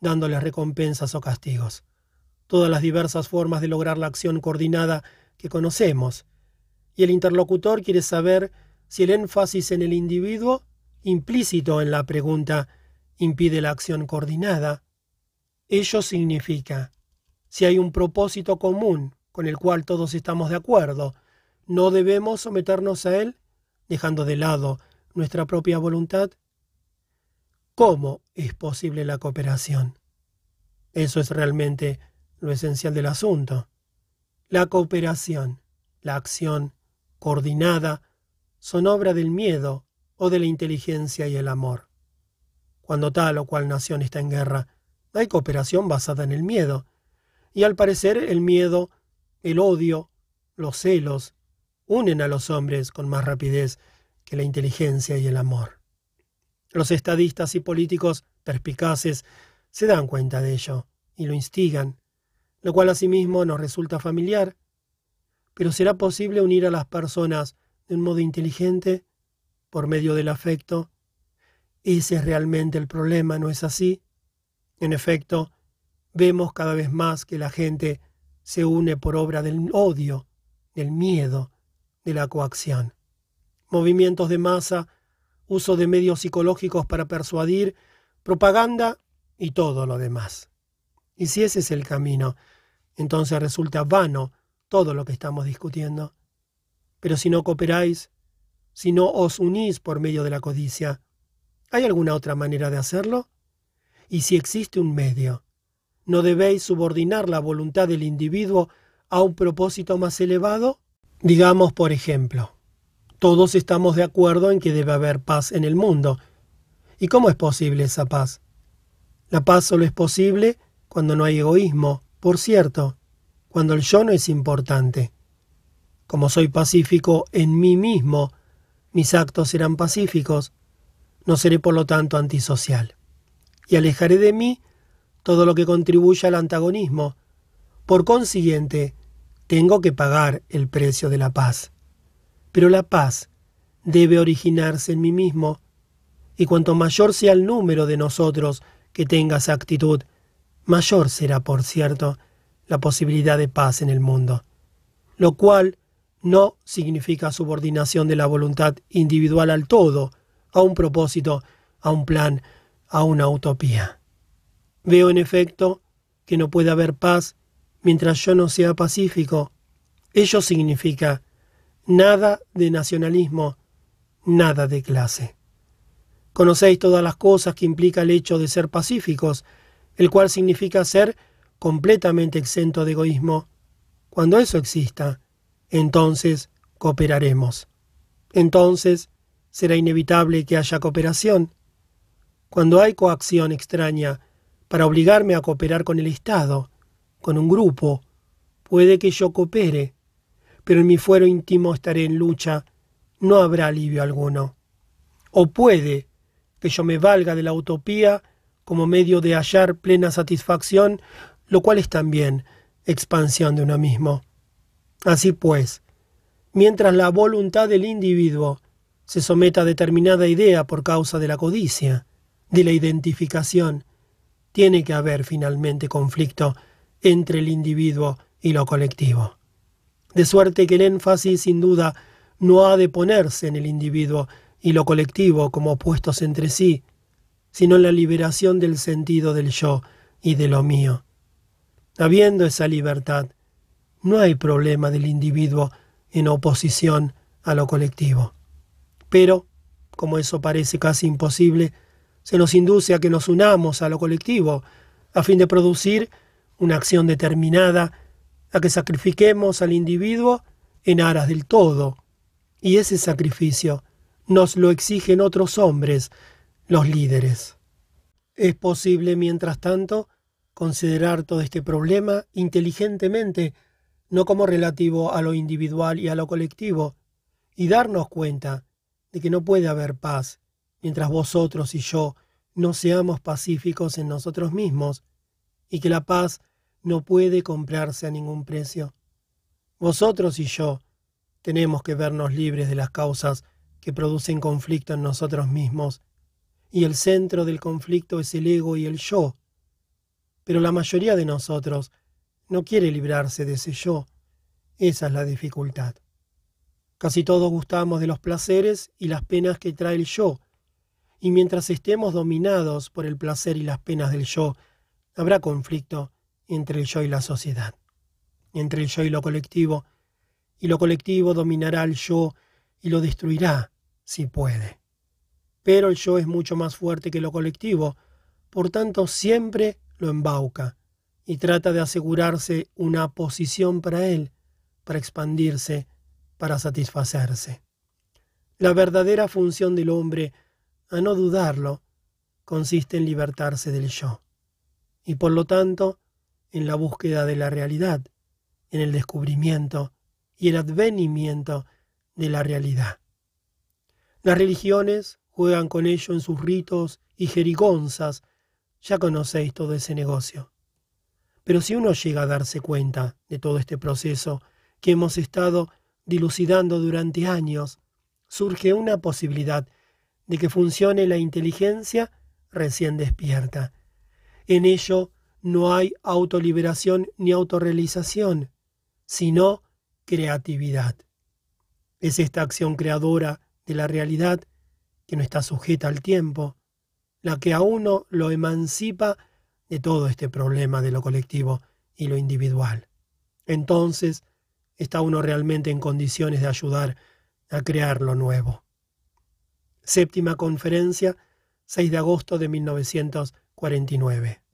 dándoles recompensas o castigos. Todas las diversas formas de lograr la acción coordinada que conocemos. Y el interlocutor quiere saber si el énfasis en el individuo, implícito en la pregunta, impide la acción coordinada. Ello significa, si hay un propósito común con el cual todos estamos de acuerdo. ¿No debemos someternos a él, dejando de lado nuestra propia voluntad? ¿Cómo es posible la cooperación? Eso es realmente lo esencial del asunto. La cooperación, la acción coordinada, son obra del miedo o de la inteligencia y el amor. Cuando tal o cual nación está en guerra, hay cooperación basada en el miedo, y al parecer el miedo, el odio, los celos, unen a los hombres con más rapidez que la inteligencia y el amor. Los estadistas y políticos perspicaces se dan cuenta de ello y lo instigan, lo cual asimismo nos resulta familiar. Pero ¿será posible unir a las personas de un modo inteligente, por medio del afecto? Ese es realmente el problema, ¿no es así? En efecto, vemos cada vez más que la gente se une por obra del odio, del miedo, de la coacción. Movimientos de masa, uso de medios psicológicos para persuadir, propaganda y todo lo demás. Y si ese es el camino, entonces resulta vano todo lo que estamos discutiendo. Pero si no cooperáis, si no os unís por medio de la codicia, ¿hay alguna otra manera de hacerlo? Y si existe un medio, ¿no debéis subordinar la voluntad del individuo a un propósito más elevado? Digamos, por ejemplo, todos estamos de acuerdo en que debe haber paz en el mundo. ¿Y cómo es posible esa paz? La paz solo es posible cuando no hay egoísmo, por cierto, cuando el yo no es importante. Como soy pacífico en mí mismo, mis actos serán pacíficos, no seré por lo tanto antisocial. Y alejaré de mí todo lo que contribuya al antagonismo. Por consiguiente, tengo que pagar el precio de la paz. Pero la paz debe originarse en mí mismo, y cuanto mayor sea el número de nosotros que tenga esa actitud, mayor será, por cierto, la posibilidad de paz en el mundo, lo cual no significa subordinación de la voluntad individual al todo, a un propósito, a un plan, a una utopía. Veo en efecto que no puede haber paz mientras yo no sea pacífico. Ello significa nada de nacionalismo, nada de clase. Conocéis todas las cosas que implica el hecho de ser pacíficos, el cual significa ser completamente exento de egoísmo. Cuando eso exista, entonces cooperaremos. Entonces será inevitable que haya cooperación. Cuando hay coacción extraña para obligarme a cooperar con el Estado, con un grupo, puede que yo coopere, pero en mi fuero íntimo estaré en lucha, no habrá alivio alguno. O puede que yo me valga de la utopía como medio de hallar plena satisfacción, lo cual es también expansión de uno mismo. Así pues, mientras la voluntad del individuo se someta a determinada idea por causa de la codicia, de la identificación, tiene que haber finalmente conflicto entre el individuo y lo colectivo. De suerte que el énfasis sin duda no ha de ponerse en el individuo y lo colectivo como opuestos entre sí, sino en la liberación del sentido del yo y de lo mío. Habiendo esa libertad, no hay problema del individuo en oposición a lo colectivo. Pero, como eso parece casi imposible, se nos induce a que nos unamos a lo colectivo, a fin de producir una acción determinada, a que sacrifiquemos al individuo en aras del todo. Y ese sacrificio nos lo exigen otros hombres, los líderes. Es posible, mientras tanto, considerar todo este problema inteligentemente, no como relativo a lo individual y a lo colectivo, y darnos cuenta de que no puede haber paz mientras vosotros y yo no seamos pacíficos en nosotros mismos, y que la paz no puede comprarse a ningún precio. Vosotros y yo tenemos que vernos libres de las causas que producen conflicto en nosotros mismos, y el centro del conflicto es el ego y el yo. Pero la mayoría de nosotros no quiere librarse de ese yo. Esa es la dificultad. Casi todos gustamos de los placeres y las penas que trae el yo, y mientras estemos dominados por el placer y las penas del yo, habrá conflicto entre el yo y la sociedad, entre el yo y lo colectivo, y lo colectivo dominará al yo y lo destruirá si puede. Pero el yo es mucho más fuerte que lo colectivo, por tanto siempre lo embauca y trata de asegurarse una posición para él, para expandirse, para satisfacerse. La verdadera función del hombre, a no dudarlo, consiste en libertarse del yo, y por lo tanto en la búsqueda de la realidad, en el descubrimiento y el advenimiento de la realidad. Las religiones juegan con ello en sus ritos y jerigonzas, ya conocéis todo ese negocio. Pero si uno llega a darse cuenta de todo este proceso que hemos estado dilucidando durante años, surge una posibilidad de que funcione la inteligencia recién despierta. En ello no hay autoliberación ni autorrealización, sino creatividad. Es esta acción creadora de la realidad que no está sujeta al tiempo, la que a uno lo emancipa de todo este problema de lo colectivo y lo individual. Entonces está uno realmente en condiciones de ayudar a crear lo nuevo. Séptima conferencia, 6 de agosto de 1949.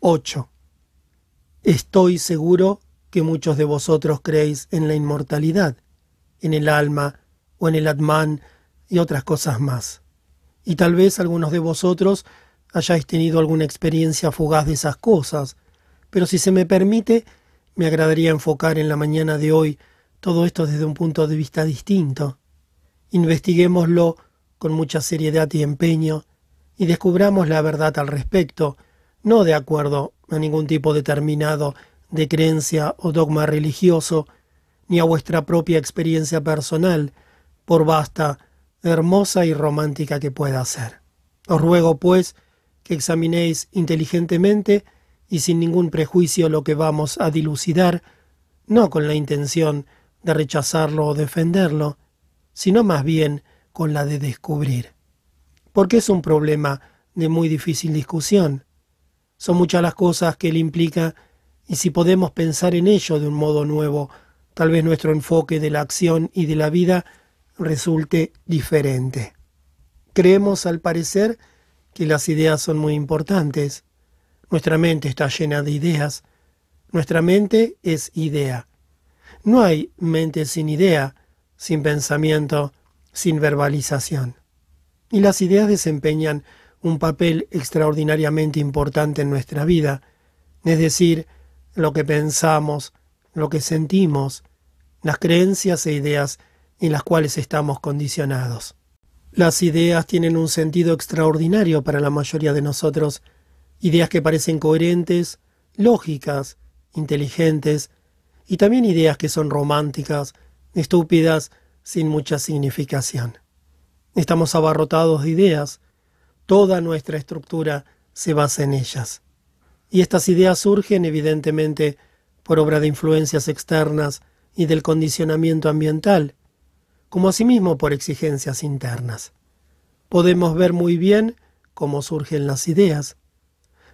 8. Estoy seguro que muchos de vosotros creéis en la inmortalidad, en el alma o en el Atman y otras cosas más. Y tal vez algunos de vosotros hayáis tenido alguna experiencia fugaz de esas cosas, pero si se me permite, me agradaría enfocar en la mañana de hoy todo esto desde un punto de vista distinto. Investiguémoslo con mucha seriedad y empeño y descubramos la verdad al respecto, no de acuerdo a ningún tipo determinado de creencia o dogma religioso, ni a vuestra propia experiencia personal, por vasta, hermosa y romántica que pueda ser. Os ruego, pues, que examinéis inteligentemente y sin ningún prejuicio lo que vamos a dilucidar, no con la intención de rechazarlo o defenderlo, sino más bien con la de descubrir. Porque es un problema de muy difícil discusión. Son muchas las cosas que él implica y si podemos pensar en ello de un modo nuevo, tal vez nuestro enfoque de la acción y de la vida resulte diferente. Creemos, al parecer, que las ideas son muy importantes. Nuestra mente está llena de ideas. Nuestra mente es idea. No hay mente sin idea, sin pensamiento, sin verbalización. Y las ideas desempeñan un papel extraordinariamente importante en nuestra vida, es decir, lo que pensamos, lo que sentimos, las creencias e ideas en las cuales estamos condicionados. Las ideas tienen un sentido extraordinario para la mayoría de nosotros, ideas que parecen coherentes, lógicas, inteligentes, y también ideas que son románticas, estúpidas, sin mucha significación. Estamos abarrotados de ideas, Toda nuestra estructura se basa en ellas. Y estas ideas surgen evidentemente por obra de influencias externas y del condicionamiento ambiental, como asimismo por exigencias internas. Podemos ver muy bien cómo surgen las ideas.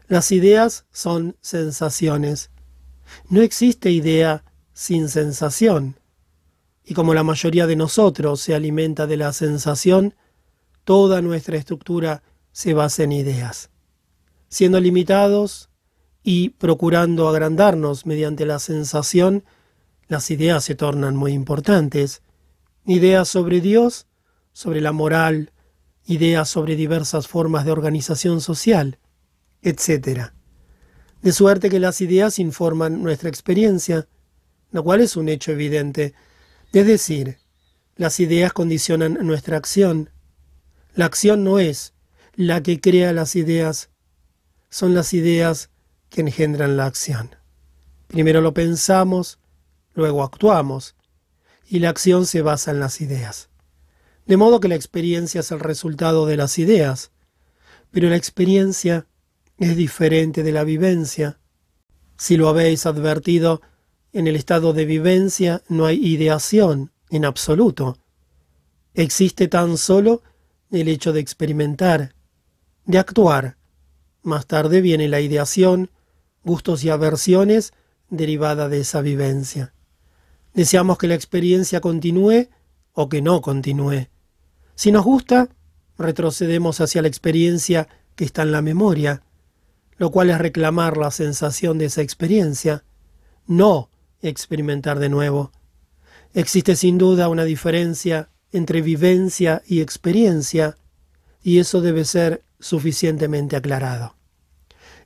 Las ideas son sensaciones. No existe idea sin sensación. Y como la mayoría de nosotros se alimenta de la sensación, toda nuestra estructura se basa en ideas. Siendo limitados y procurando agrandarnos mediante la sensación, las ideas se tornan muy importantes. Ideas sobre Dios, sobre la moral, ideas sobre diversas formas de organización social, etc. De suerte que las ideas informan nuestra experiencia, lo cual es un hecho evidente. Es decir, las ideas condicionan nuestra acción. La acción no es la que crea las ideas. Son las ideas que engendran la acción. Primero lo pensamos, luego actuamos, y la acción se basa en las ideas. De modo que la experiencia es el resultado de las ideas, pero la experiencia es diferente de la vivencia. Si lo habéis advertido, en el estado de vivencia no hay ideación en absoluto. Existe tan solo el hecho de experimentar, de actuar. Más tarde viene la ideación, gustos y aversiones derivada de esa vivencia. Deseamos que la experiencia continúe o que no continúe. Si nos gusta, retrocedemos hacia la experiencia que está en la memoria. lo cual es reclamar la sensación de esa experiencia, no experimentar de nuevo. Existe sin duda una diferencia entre vivencia y experiencia, y eso debe ser suficientemente aclarado.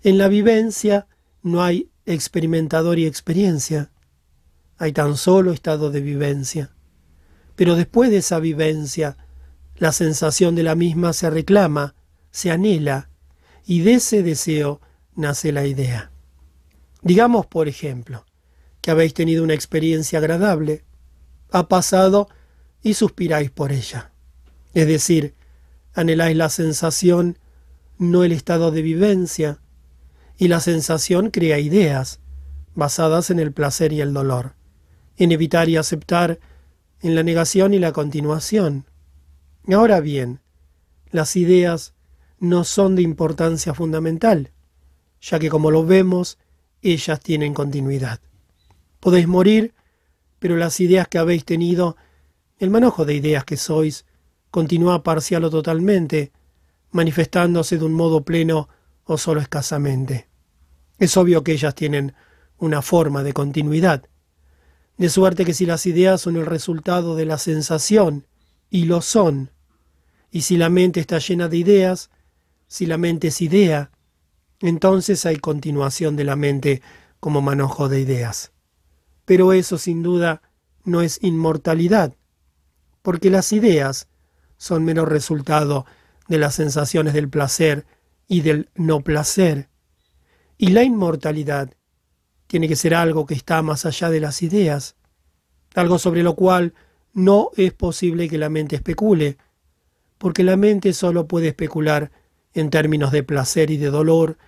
En la vivencia no hay experimentador y experiencia, hay tan solo estado de vivencia. Pero después de esa vivencia, la sensación de la misma se reclama, se anhela, y de ese deseo nace la idea. Digamos, por ejemplo, que habéis tenido una experiencia agradable, ha pasado y suspiráis por ella. Es decir, anheláis la sensación, no el estado de vivencia, y la sensación crea ideas, basadas en el placer y el dolor, en evitar y aceptar, en la negación y la continuación. Ahora bien, las ideas no son de importancia fundamental, ya que como lo vemos, ellas tienen continuidad. Podéis morir, pero las ideas que habéis tenido, el manojo de ideas que sois, continúa parcial o totalmente, manifestándose de un modo pleno o solo escasamente. Es obvio que ellas tienen una forma de continuidad, de suerte que si las ideas son el resultado de la sensación, y lo son, y si la mente está llena de ideas, si la mente es idea, entonces hay continuación de la mente como manojo de ideas. Pero eso sin duda no es inmortalidad, porque las ideas son menos resultado de las sensaciones del placer y del no placer. Y la inmortalidad tiene que ser algo que está más allá de las ideas, algo sobre lo cual no es posible que la mente especule, porque la mente solo puede especular en términos de placer y de dolor,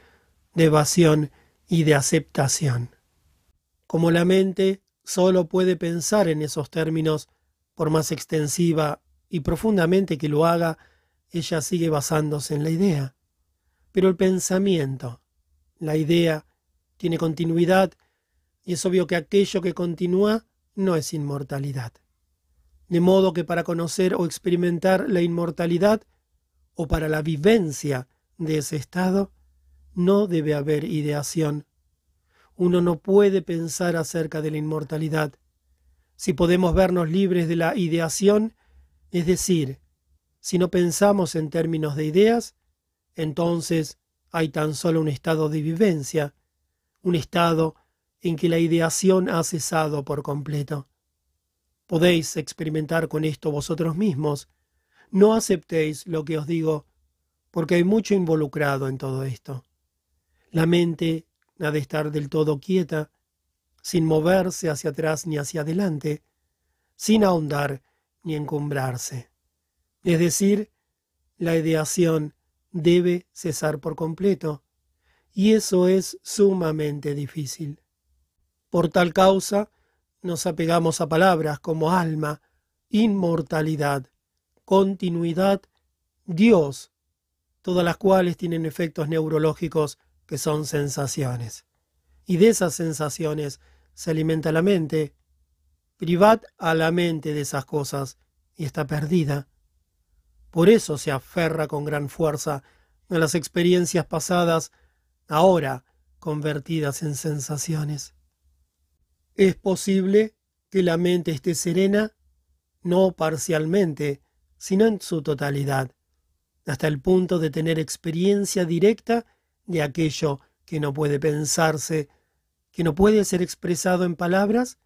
de evasión y de aceptación. Como la mente solo puede pensar en esos términos, por más extensiva y profundamente que lo haga, ella sigue basándose en la idea. Pero el pensamiento, la idea, tiene continuidad y es obvio que aquello que continúa no es inmortalidad. De modo que para conocer o experimentar la inmortalidad o para la vivencia de ese estado, no debe haber ideación. Uno no puede pensar acerca de la inmortalidad. Si podemos vernos libres de la ideación, es decir, si no pensamos en términos de ideas, entonces hay tan solo un estado de vivencia, un estado en que la ideación ha cesado por completo. Podéis experimentar con esto vosotros mismos. No aceptéis lo que os digo, porque hay mucho involucrado en todo esto. La mente ha de estar del todo quieta, sin moverse hacia atrás ni hacia adelante, sin ahondar ni encumbrarse. Es decir, la ideación debe cesar por completo, y eso es sumamente difícil. Por tal causa, nos apegamos a palabras como alma, inmortalidad, continuidad, Dios, todas las cuales tienen efectos neurológicos que son sensaciones. Y de esas sensaciones se alimenta la mente. Privad a la mente de esas cosas y está perdida. Por eso se aferra con gran fuerza a las experiencias pasadas, ahora convertidas en sensaciones. Es posible que la mente esté serena, no parcialmente, sino en su totalidad, hasta el punto de tener experiencia directa de aquello que no puede pensarse, que no puede ser expresado en palabras?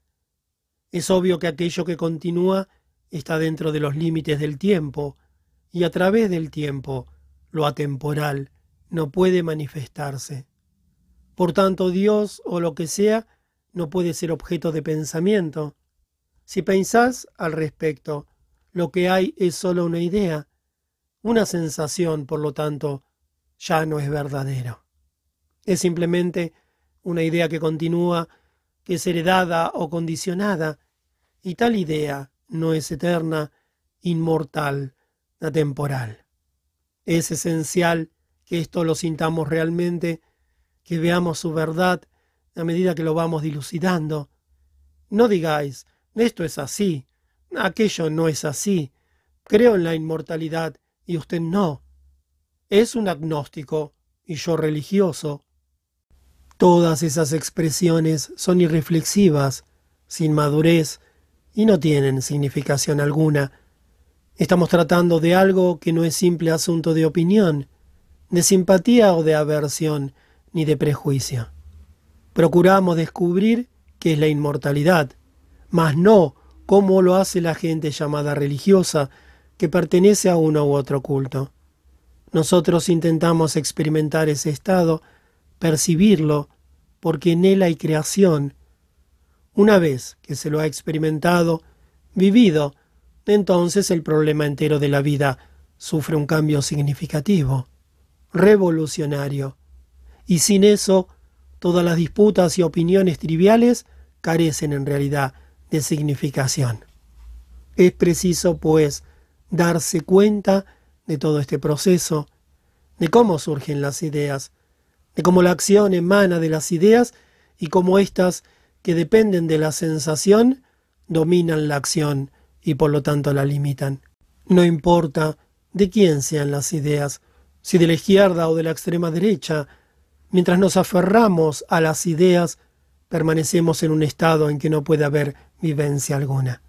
Es obvio que aquello que continúa está dentro de los límites del tiempo, y a través del tiempo, lo atemporal, no puede manifestarse. Por tanto, Dios o lo que sea no puede ser objeto de pensamiento. Si pensás al respecto, lo que hay es solo una idea, una sensación, por lo tanto, ya no es verdadero. Es simplemente una idea que continúa, que es heredada o condicionada, y tal idea no es eterna, inmortal, atemporal. Es esencial que esto lo sintamos realmente, que veamos su verdad a medida que lo vamos dilucidando. No digáis, esto es así, aquello no es así, creo en la inmortalidad y usted no. Es un agnóstico y yo religioso. Todas esas expresiones son irreflexivas, sin madurez, y no tienen significación alguna. Estamos tratando de algo que no es simple asunto de opinión, de simpatía o de aversión, ni de prejuicio. Procuramos descubrir qué es la inmortalidad, mas no como lo hace la gente llamada religiosa, que pertenece a uno u otro culto. Nosotros intentamos experimentar ese estado, percibirlo, porque en él hay creación. Una vez que se lo ha experimentado, vivido, entonces el problema entero de la vida sufre un cambio significativo, revolucionario. Y sin eso, todas las disputas y opiniones triviales carecen en realidad de significación. Es preciso, pues, darse cuenta de todo este proceso, de cómo surgen las ideas, de cómo la acción emana de las ideas y cómo éstas, que dependen de la sensación, dominan la acción y por lo tanto la limitan. No importa de quién sean las ideas, si de la izquierda o de la extrema derecha, mientras nos aferramos a las ideas, permanecemos en un estado en que no puede haber vivencia alguna.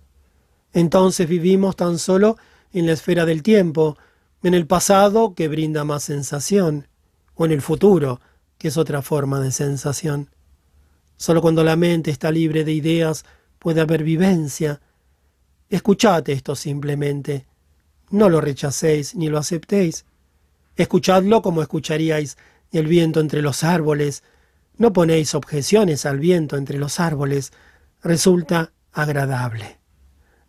Entonces vivimos tan solo en la esfera del tiempo, en el pasado que brinda más sensación, o en el futuro, que es otra forma de sensación. Solo cuando la mente está libre de ideas puede haber vivencia. Escuchad esto simplemente. No lo rechacéis ni lo aceptéis. Escuchadlo como escucharíais el viento entre los árboles. No ponéis objeciones al viento entre los árboles. Resulta agradable.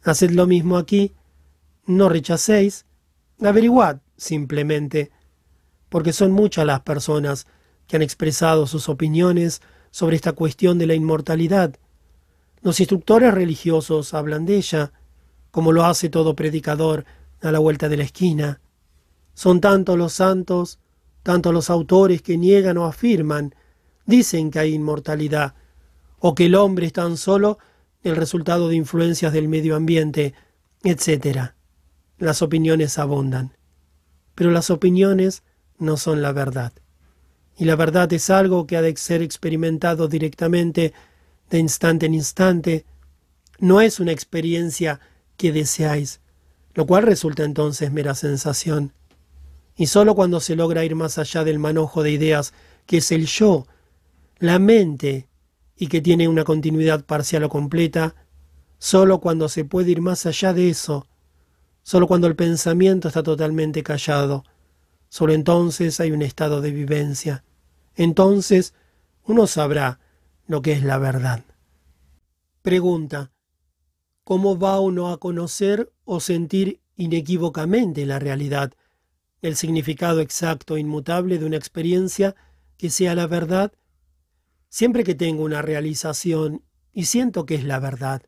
Haced lo mismo aquí. No rechacéis. Averiguad simplemente, porque son muchas las personas que han expresado sus opiniones sobre esta cuestión de la inmortalidad. Los instructores religiosos hablan de ella, como lo hace todo predicador a la vuelta de la esquina. Son tantos los santos, tantos los autores que niegan o afirman, dicen que hay inmortalidad, o que el hombre es tan solo el resultado de influencias del medio ambiente, etc. Las opiniones abundan. Pero las opiniones no son la verdad y la verdad es algo que ha de ser experimentado directamente de instante en instante, no es una experiencia que deseáis, lo cual resulta entonces mera sensación. Y sólo cuando se logra ir más allá del manojo de ideas, que es el yo, la mente, y que tiene una continuidad parcial o completa, sólo cuando se puede ir más allá de eso, sólo cuando el pensamiento está totalmente callado, sólo entonces hay un estado de vivencia entonces uno sabrá lo que es la verdad. Pregunta. ¿Cómo va uno a conocer o sentir inequívocamente la realidad, el significado exacto e inmutable de una experiencia que sea la verdad? Siempre que tengo una realización y siento que es la verdad,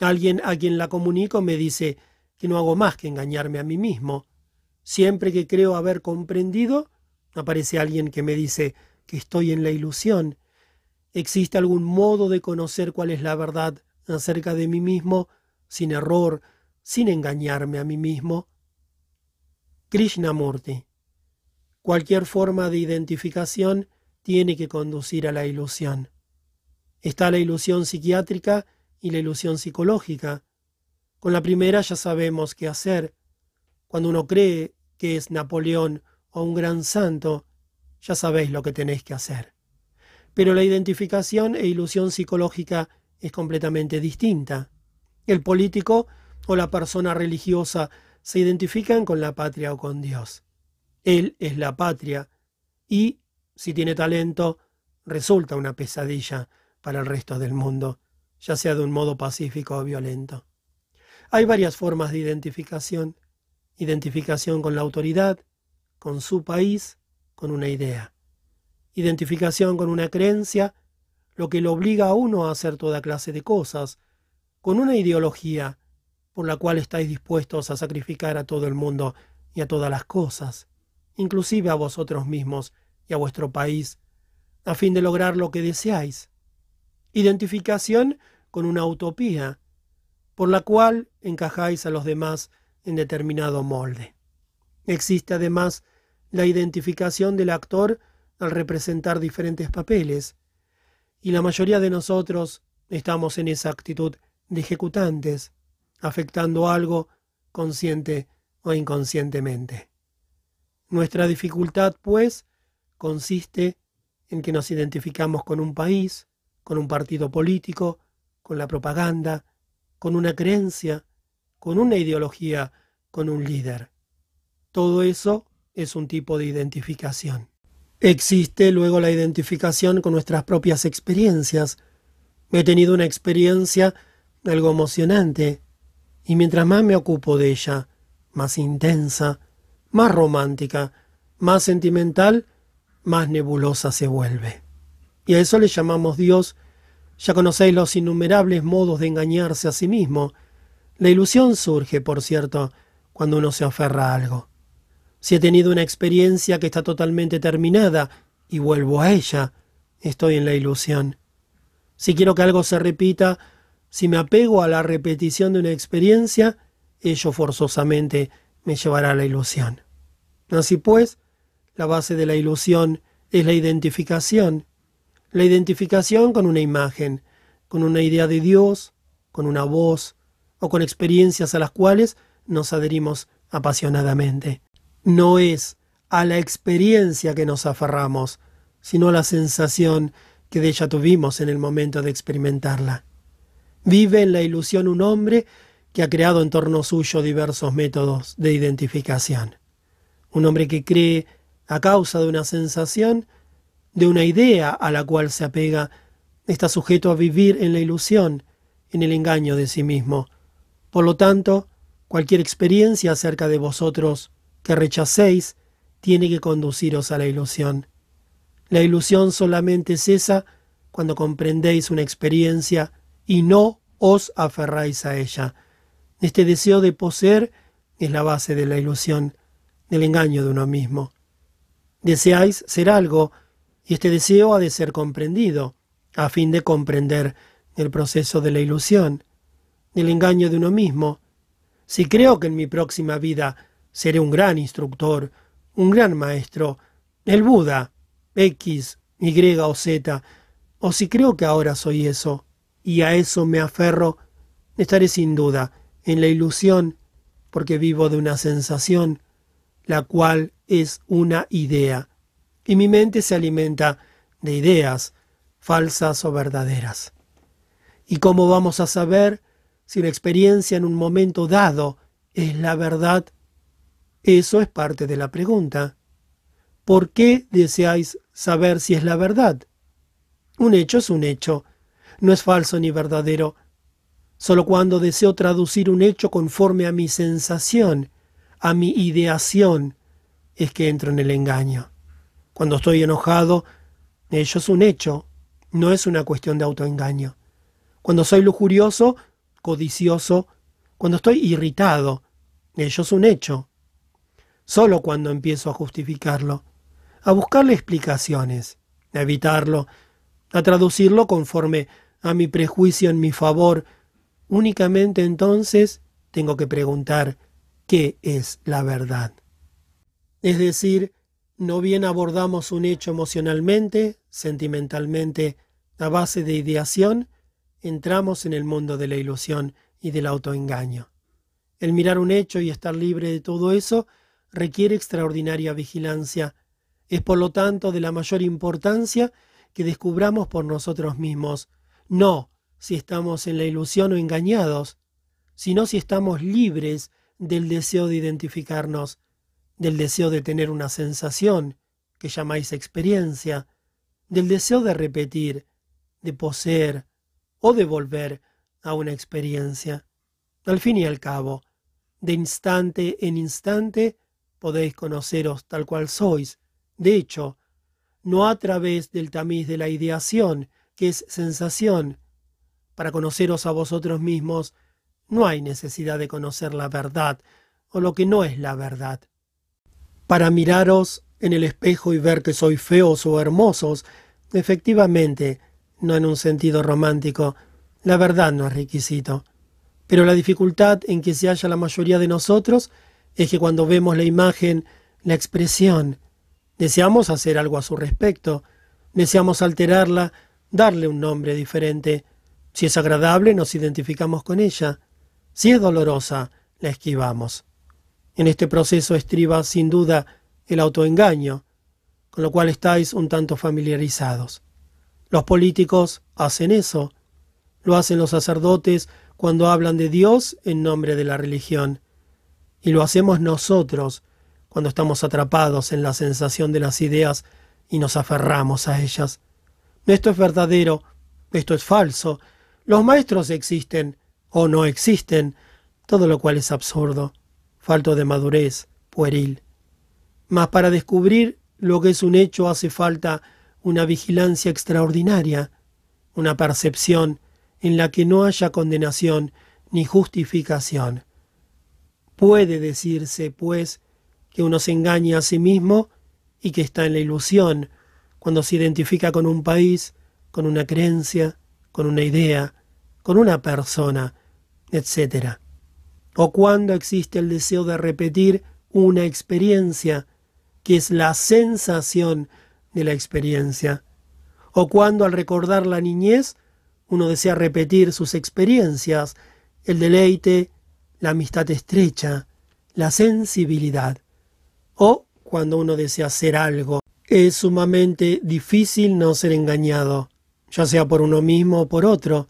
alguien a quien la comunico me dice que no hago más que engañarme a mí mismo. Siempre que creo haber comprendido, aparece alguien que me dice que estoy en la ilusión. ¿Existe algún modo de conocer cuál es la verdad acerca de mí mismo, sin error, sin engañarme a mí mismo? Krishnamurti. Cualquier forma de identificación tiene que conducir a la ilusión. Está la ilusión psiquiátrica y la ilusión psicológica. Con la primera ya sabemos qué hacer. Cuando uno cree que es Napoleón o un gran santo, ya sabéis lo que tenéis que hacer. Pero la identificación e ilusión psicológica es completamente distinta. El político o la persona religiosa se identifican con la patria o con Dios. Él es la patria y, si tiene talento, resulta una pesadilla para el resto del mundo, ya sea de un modo pacífico o violento. Hay varias formas de identificación. Identificación con la autoridad, con su país, con una idea, identificación con una creencia, lo que lo obliga a uno a hacer toda clase de cosas, con una ideología por la cual estáis dispuestos a sacrificar a todo el mundo y a todas las cosas, inclusive a vosotros mismos y a vuestro país, a fin de lograr lo que deseáis. Identificación con una utopía, por la cual encajáis a los demás en determinado molde. Existe además la identificación del actor al representar diferentes papeles, Y la mayoría de nosotros estamos en esa actitud de ejecutantes, afectando algo consciente o inconscientemente. Nuestra dificultad, pues, consiste en que nos identificamos con un país, con un partido político, con la propaganda, con una creencia, con una ideología, con un líder. Todo eso es un tipo de identificación. Existe luego la identificación con nuestras propias experiencias. He tenido una experiencia algo emocionante, y mientras más me ocupo de ella, más intensa, más romántica, más sentimental, más nebulosa se vuelve. Y a eso le llamamos Dios. Ya conocéis los innumerables modos de engañarse a sí mismo. La ilusión surge, por cierto, cuando uno se aferra a algo. Si he tenido una experiencia que está totalmente terminada y vuelvo a ella, estoy en la ilusión. Si quiero que algo se repita, si me apego a la repetición de una experiencia, ello forzosamente me llevará a la ilusión. Así pues, la base de la ilusión es la identificación, la identificación con una imagen, con una idea de Dios, con una voz o con experiencias a las cuales nos adherimos apasionadamente. No es a la experiencia que nos aferramos, sino a la sensación que de ella tuvimos en el momento de experimentarla. Vive en la ilusión un hombre que ha creado en torno suyo diversos métodos de identificación. Un hombre que cree a causa de una sensación, de una idea a la cual se apega, está sujeto a vivir en la ilusión, en el engaño de sí mismo. Por lo tanto, Cualquier experiencia acerca de vosotros que rechacéis tiene que conduciros a la ilusión. La ilusión solamente cesa cuando comprendéis una experiencia y no os aferráis a ella. Este deseo de poseer es la base de la ilusión, del engaño de uno mismo. Deseáis ser algo y este deseo ha de ser comprendido, a fin de comprender el proceso de la ilusión, del engaño de uno mismo, si creo que en mi próxima vida seré un gran instructor, un gran maestro, el Buda, X, Y o Z, o si creo que ahora soy eso, y a eso me aferro, estaré sin duda en la ilusión, porque vivo de una sensación, la cual es una idea, y mi mente se alimenta de ideas, falsas o verdaderas. ¿Y cómo vamos a saber si la experiencia en un momento dado es la verdad? Eso es parte de la pregunta. ¿Por qué deseáis saber si es la verdad? Un hecho es un hecho, no es falso ni verdadero. Solo cuando deseo traducir un hecho conforme a mi sensación, a mi ideación, es que entro en el engaño. Cuando estoy enojado, ello es un hecho, no es una cuestión de autoengaño. Cuando soy lujurioso, codicioso, cuando estoy irritado. Ello es un hecho. Solo cuando empiezo a justificarlo, a buscarle explicaciones, a evitarlo, a traducirlo conforme a mi prejuicio en mi favor, únicamente entonces tengo que preguntar qué es la verdad. Es decir, no bien abordamos un hecho emocionalmente, sentimentalmente, a base de ideación, entramos en el mundo de la ilusión y del autoengaño. El mirar un hecho y estar libre de todo eso requiere extraordinaria vigilancia. Es por lo tanto de la mayor importancia que descubramos por nosotros mismos, no si estamos en la ilusión o engañados, sino si estamos libres del deseo de identificarnos, del deseo de tener una sensación, que llamáis experiencia, del deseo de repetir, de poseer, o de volver a una experiencia. Al fin y al cabo, de instante en instante podéis conoceros tal cual sois. De hecho, no a través del tamiz de la ideación, que es sensación. Para conoceros a vosotros mismos, no hay necesidad de conocer la verdad o lo que no es la verdad. Para miraros en el espejo y ver que sois feos o hermosos, efectivamente, no en un sentido romántico. La verdad no es requisito. Pero la dificultad en que se halla la mayoría de nosotros es que cuando vemos la imagen, la expresión, deseamos hacer algo a su respecto, deseamos alterarla darle un nombre diferente. Si es agradable, nos identificamos con ella. Si es dolorosa, la esquivamos. En este proceso estriba sin duda el autoengaño, con lo cual estáis un tanto familiarizados. Los políticos hacen eso, lo hacen los sacerdotes cuando hablan de Dios en nombre de la religión, y lo hacemos nosotros cuando estamos atrapados en la sensación de las ideas y nos aferramos a ellas. Esto es verdadero, esto es falso, los maestros existen o no existen, todo lo cual es absurdo, falto de madurez, pueril. Mas para descubrir lo que es un hecho hace falta una vigilancia extraordinaria, una percepción en la que no haya condenación ni justificación. Puede decirse, pues, que uno se engaña a sí mismo y que está en la ilusión cuando se identifica con un país, con una creencia, con una idea, con una persona, etc. O cuando existe el deseo de repetir una experiencia, que es la sensación de la experiencia. O cuando al recordar la niñez uno desea repetir sus experiencias, el deleite, la amistad estrecha, la sensibilidad. O cuando uno desea hacer algo, es sumamente difícil no ser engañado, ya sea por uno mismo o por otro,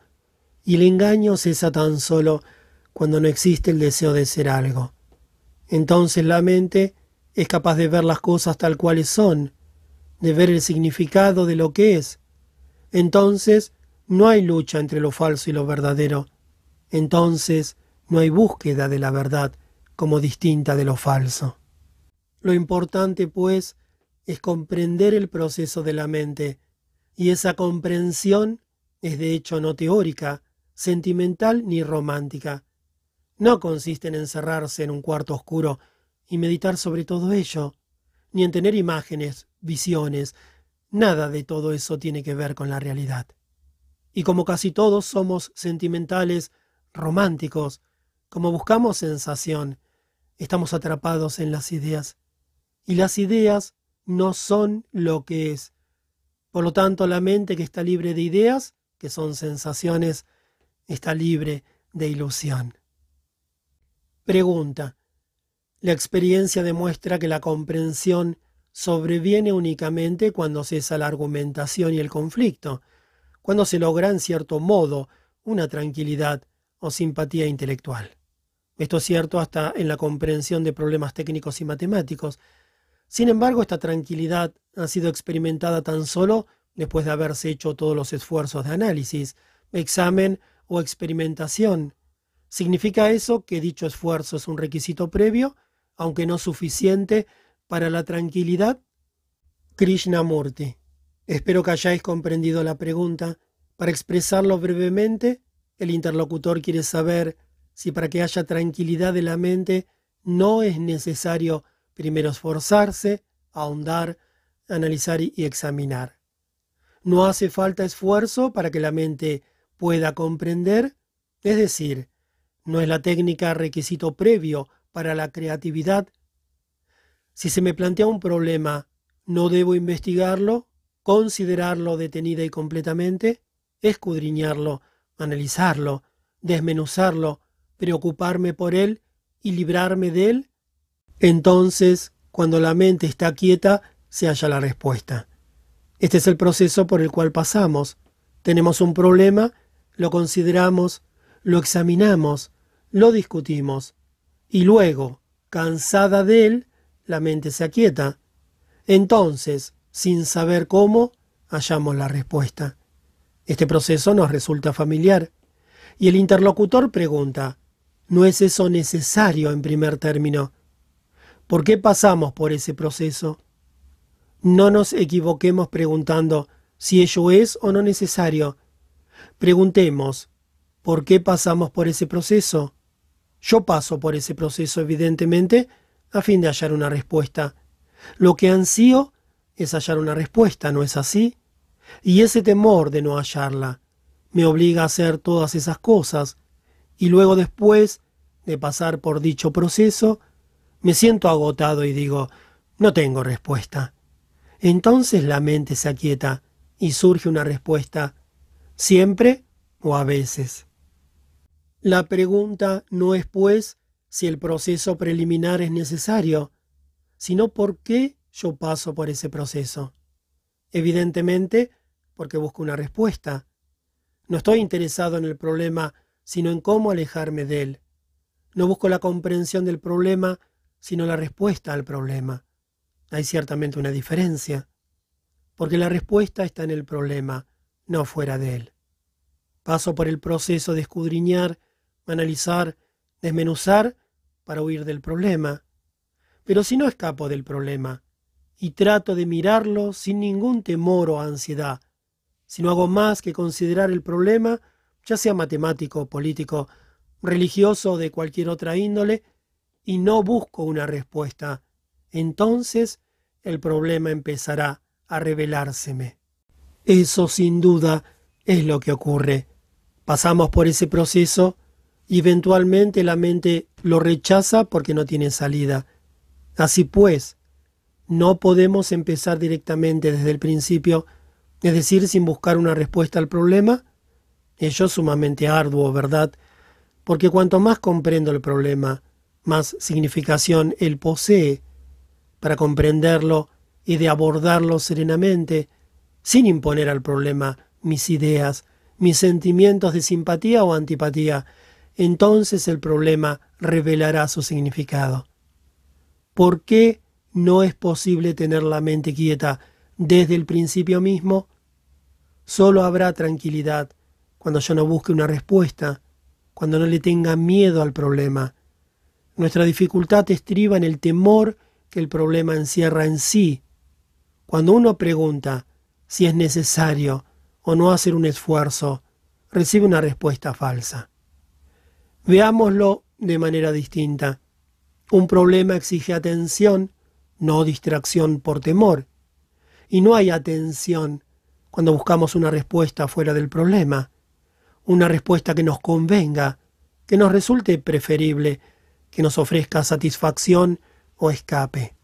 y el engaño cesa tan solo cuando no existe el deseo de ser algo. Entonces la mente es capaz de ver las cosas tal cuales son, de ver el significado de lo que es. Entonces no hay lucha entre lo falso y lo verdadero. Entonces no hay búsqueda de la verdad como distinta de lo falso. Lo importante, pues, es comprender el proceso de la mente, y esa comprensión es de hecho no teórica, sentimental ni romántica. No consiste en encerrarse en un cuarto oscuro y meditar sobre todo ello, ni en tener imágenes, visiones, nada de todo eso tiene que ver con la realidad. Y como casi todos somos sentimentales, románticos, como buscamos sensación, estamos atrapados en las ideas. Y las ideas no son lo que es. Por lo tanto, la mente que está libre de ideas, que son sensaciones, está libre de ilusión. Pregunta. La experiencia demuestra que la comprensión sobreviene únicamente cuando cesa la argumentación y el conflicto, cuando se logra en cierto modo una tranquilidad o simpatía intelectual. Esto es cierto hasta en la comprensión de problemas técnicos y matemáticos. Sin embargo, esta tranquilidad ha sido experimentada tan solo después de haberse hecho todos los esfuerzos de análisis, examen o experimentación. ¿Significa eso que dicho esfuerzo es un requisito previo, aunque no suficiente para la tranquilidad? Krishnamurti. Espero que hayáis comprendido la pregunta. Para expresarlo brevemente, el interlocutor quiere saber si para que haya tranquilidad de la mente no es necesario primero esforzarse, ahondar, analizar y examinar. No hace falta esfuerzo para que la mente pueda comprender, es decir, no es la técnica requisito previo para la creatividad si se me plantea un problema, ¿no debo investigarlo, considerarlo detenida y completamente, escudriñarlo, analizarlo, desmenuzarlo, preocuparme por él y librarme de él? Entonces, cuando la mente está quieta, se halla la respuesta. Este es el proceso por el cual pasamos. Tenemos un problema, lo consideramos, lo examinamos, lo discutimos, y luego, cansada de él, la mente se aquieta. Entonces, sin saber cómo, hallamos la respuesta. Este proceso nos resulta familiar. Y el interlocutor pregunta, ¿no es eso necesario en primer término? ¿Por qué pasamos por ese proceso? No nos equivoquemos preguntando si ello es o no necesario. Preguntemos, ¿por qué pasamos por ese proceso? Yo paso por ese proceso, evidentemente, a fin de hallar una respuesta. Lo que ansío es hallar una respuesta, ¿no es así? Y ese temor de no hallarla me obliga a hacer todas esas cosas, y luego después de pasar por dicho proceso, me siento agotado y digo, no tengo respuesta. Entonces la mente se aquieta y surge una respuesta ¿Siempre o a veces? La pregunta no es, pues, si el proceso preliminar es necesario, sino por qué yo paso por ese proceso. Evidentemente, porque busco una respuesta. No estoy interesado en el problema, sino en cómo alejarme de él. No busco la comprensión del problema, sino la respuesta al problema. Hay ciertamente una diferencia, porque la respuesta está en el problema, no fuera de él. Paso por el proceso de escudriñar, analizar, desmenuzar para huir del problema. Pero si no escapo del problema y trato de mirarlo sin ningún temor o ansiedad, si no hago más que considerar el problema, ya sea matemático, político, religioso o de cualquier otra índole, y no busco una respuesta, entonces el problema empezará a revelárseme. Eso sin duda es lo que ocurre. Pasamos por ese proceso y eventualmente la mente lo rechaza porque no tiene salida. Así pues, no podemos empezar directamente desde el principio, es decir, sin buscar una respuesta al problema. Ello es sumamente arduo, ¿verdad? Porque cuanto más comprendo el problema, más significación él posee. Para comprenderlo y de abordarlo serenamente, sin imponer al problema mis ideas, mis sentimientos de simpatía o antipatía, entonces el problema revelará su significado. ¿Por qué no es posible tener la mente quieta desde el principio mismo? Solo habrá tranquilidad cuando yo no busque una respuesta, cuando no le tenga miedo al problema. Nuestra dificultad estriba en el temor que el problema encierra en sí. Cuando uno pregunta si es necesario o no hacer un esfuerzo, recibe una respuesta falsa. Veámoslo de manera distinta. Un problema exige atención, no distracción por temor. Y no hay atención cuando buscamos una respuesta fuera del problema, una respuesta que nos convenga, que nos resulte preferible, que nos ofrezca satisfacción o escape.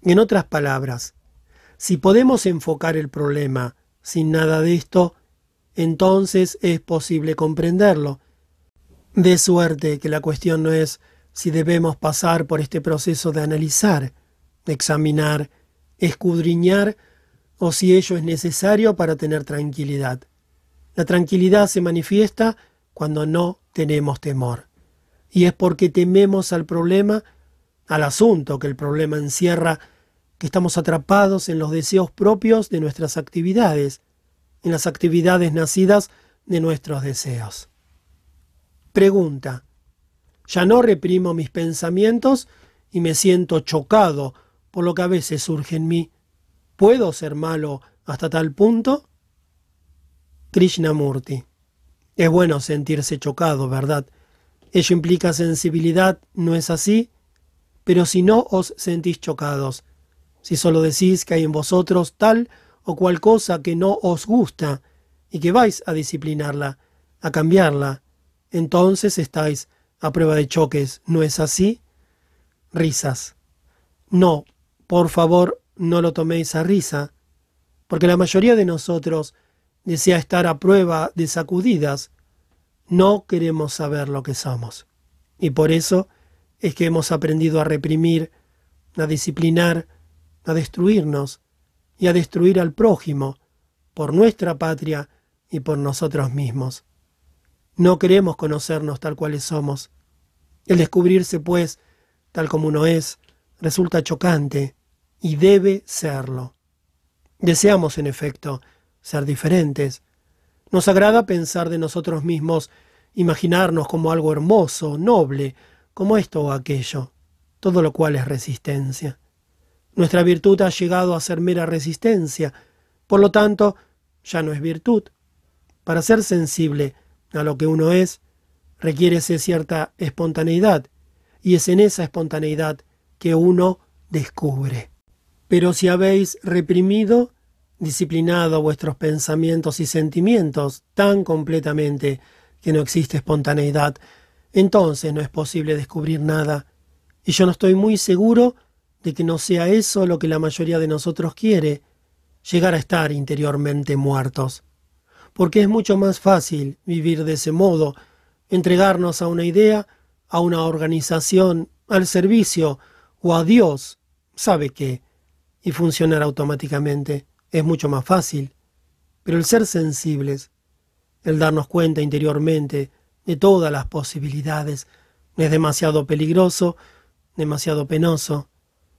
En otras palabras, si podemos enfocar el problema sin nada de esto, entonces es posible comprenderlo de suerte que la cuestión no es si debemos pasar por este proceso de analizar, examinar, escudriñar, o si ello es necesario para tener tranquilidad. La tranquilidad se manifiesta cuando no tenemos temor. Y es porque tememos al problema, al asunto que el problema encierra, que estamos atrapados en los deseos propios de nuestras actividades, en las actividades nacidas de nuestros deseos. Pregunta. Ya no reprimo mis pensamientos y me siento chocado por lo que a veces surge en mí. ¿Puedo ser malo hasta tal punto? Krishnamurti. Es bueno sentirse chocado, ¿verdad? Ello implica sensibilidad, ¿no es así? Pero si no os sentís chocados, si solo decís que hay en vosotros tal o cual cosa que no os gusta y que vais a disciplinarla, a cambiarla, entonces estáis a prueba de choques, ¿no es así? Risas. No, por favor, no lo toméis a risa, porque la mayoría de nosotros desea estar a prueba de sacudidas. No queremos saber lo que somos. Y por eso es que hemos aprendido a reprimir, a disciplinar, a destruirnos y a destruir al prójimo por nuestra patria y por nosotros mismos. No queremos conocernos tal cuales somos. El descubrirse, pues, tal como uno es, resulta chocante y debe serlo. Deseamos, en efecto, ser diferentes. Nos agrada pensar de nosotros mismos, imaginarnos como algo hermoso, noble, como esto o aquello, todo lo cual es resistencia. Nuestra virtud ha llegado a ser mera resistencia, por lo tanto, ya no es virtud. Para ser sensible a lo que uno es, requiere cierta espontaneidad, y es en esa espontaneidad que uno descubre. Pero si habéis reprimido, disciplinado vuestros pensamientos y sentimientos tan completamente que no existe espontaneidad, entonces no es posible descubrir nada. Y yo no estoy muy seguro de que no sea eso lo que la mayoría de nosotros quiere, llegar a estar interiormente muertos. porque es mucho más fácil vivir de ese modo, entregarnos a una idea, a una organización, al servicio o a Dios, sabe qué, y funcionar automáticamente. Es mucho más fácil. Pero el ser sensibles, el darnos cuenta interiormente de todas las posibilidades, es demasiado peligroso, demasiado penoso,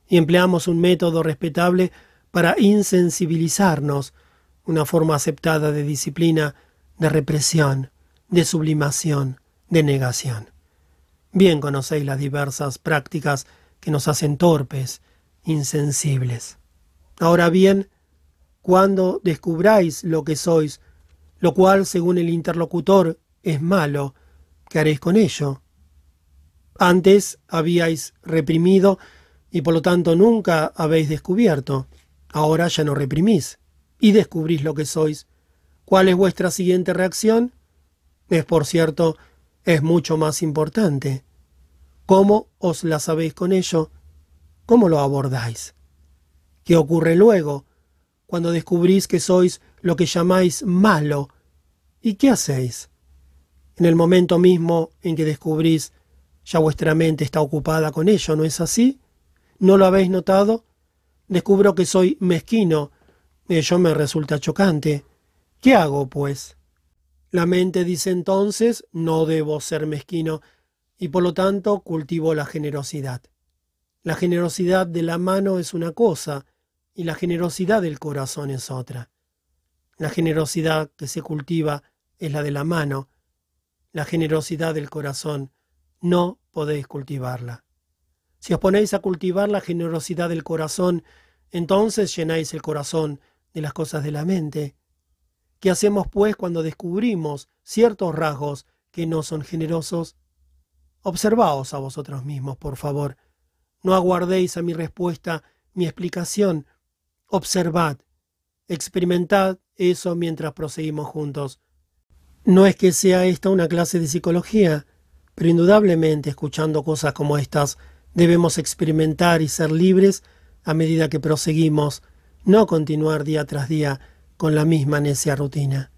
y empleamos un método respetable para insensibilizarnos, una forma aceptada de disciplina, de represión, de sublimación, de negación. Bien conocéis las diversas prácticas que nos hacen torpes, insensibles. Ahora bien, cuando descubráis lo que sois, lo cual, según el interlocutor, es malo, ¿qué haréis con ello? Antes habíais reprimido y por lo tanto nunca habéis descubierto. Ahora ya no reprimís y descubrís lo que sois. ¿Cuál es vuestra siguiente reacción? Es, por cierto, es mucho más importante. ¿Cómo os la sabéis con ello? ¿Cómo lo abordáis? ¿Qué ocurre luego cuando descubrís que sois lo que llamáis malo? ¿Y qué hacéis? En el momento mismo en que descubrís, ya vuestra mente está ocupada con ello, ¿no es así? ¿No lo habéis notado? Descubro que soy mezquino. Ello me resulta chocante. ¿Qué hago, pues? La mente dice entonces, no debo ser mezquino, y por lo tanto cultivo la generosidad. La generosidad de la mano es una cosa, y la generosidad del corazón es otra. La generosidad que se cultiva es la de la mano, la generosidad del corazón no podéis cultivarla. Si os ponéis a cultivar la generosidad del corazón, entonces llenáis el corazón de las cosas de la mente. ¿Qué hacemos pues cuando descubrimos ciertos rasgos que no son generosos? Observaos a vosotros mismos, por favor. No aguardéis a mi respuesta, mi explicación. Observad, experimentad eso mientras proseguimos juntos. No es que sea esta una clase de psicología, pero indudablemente escuchando cosas como estas debemos experimentar y ser libres a medida que proseguimos, no continuar día tras día con la misma necia rutina.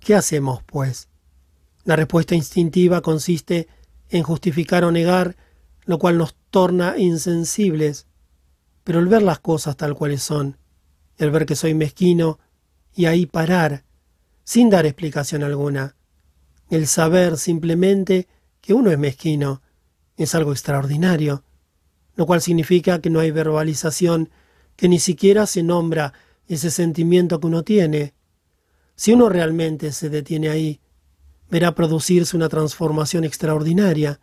¿Qué hacemos, pues? La respuesta instintiva consiste en justificar o negar, lo cual nos torna insensibles. Pero el ver las cosas tal cuales son, el ver que soy mezquino y ahí parar, sin dar explicación alguna, el saber simplemente que uno es mezquino es algo extraordinario, lo cual significa que no hay verbalización, que ni siquiera se nombra ese sentimiento que uno tiene. Si uno realmente se detiene ahí, verá producirse una transformación extraordinaria.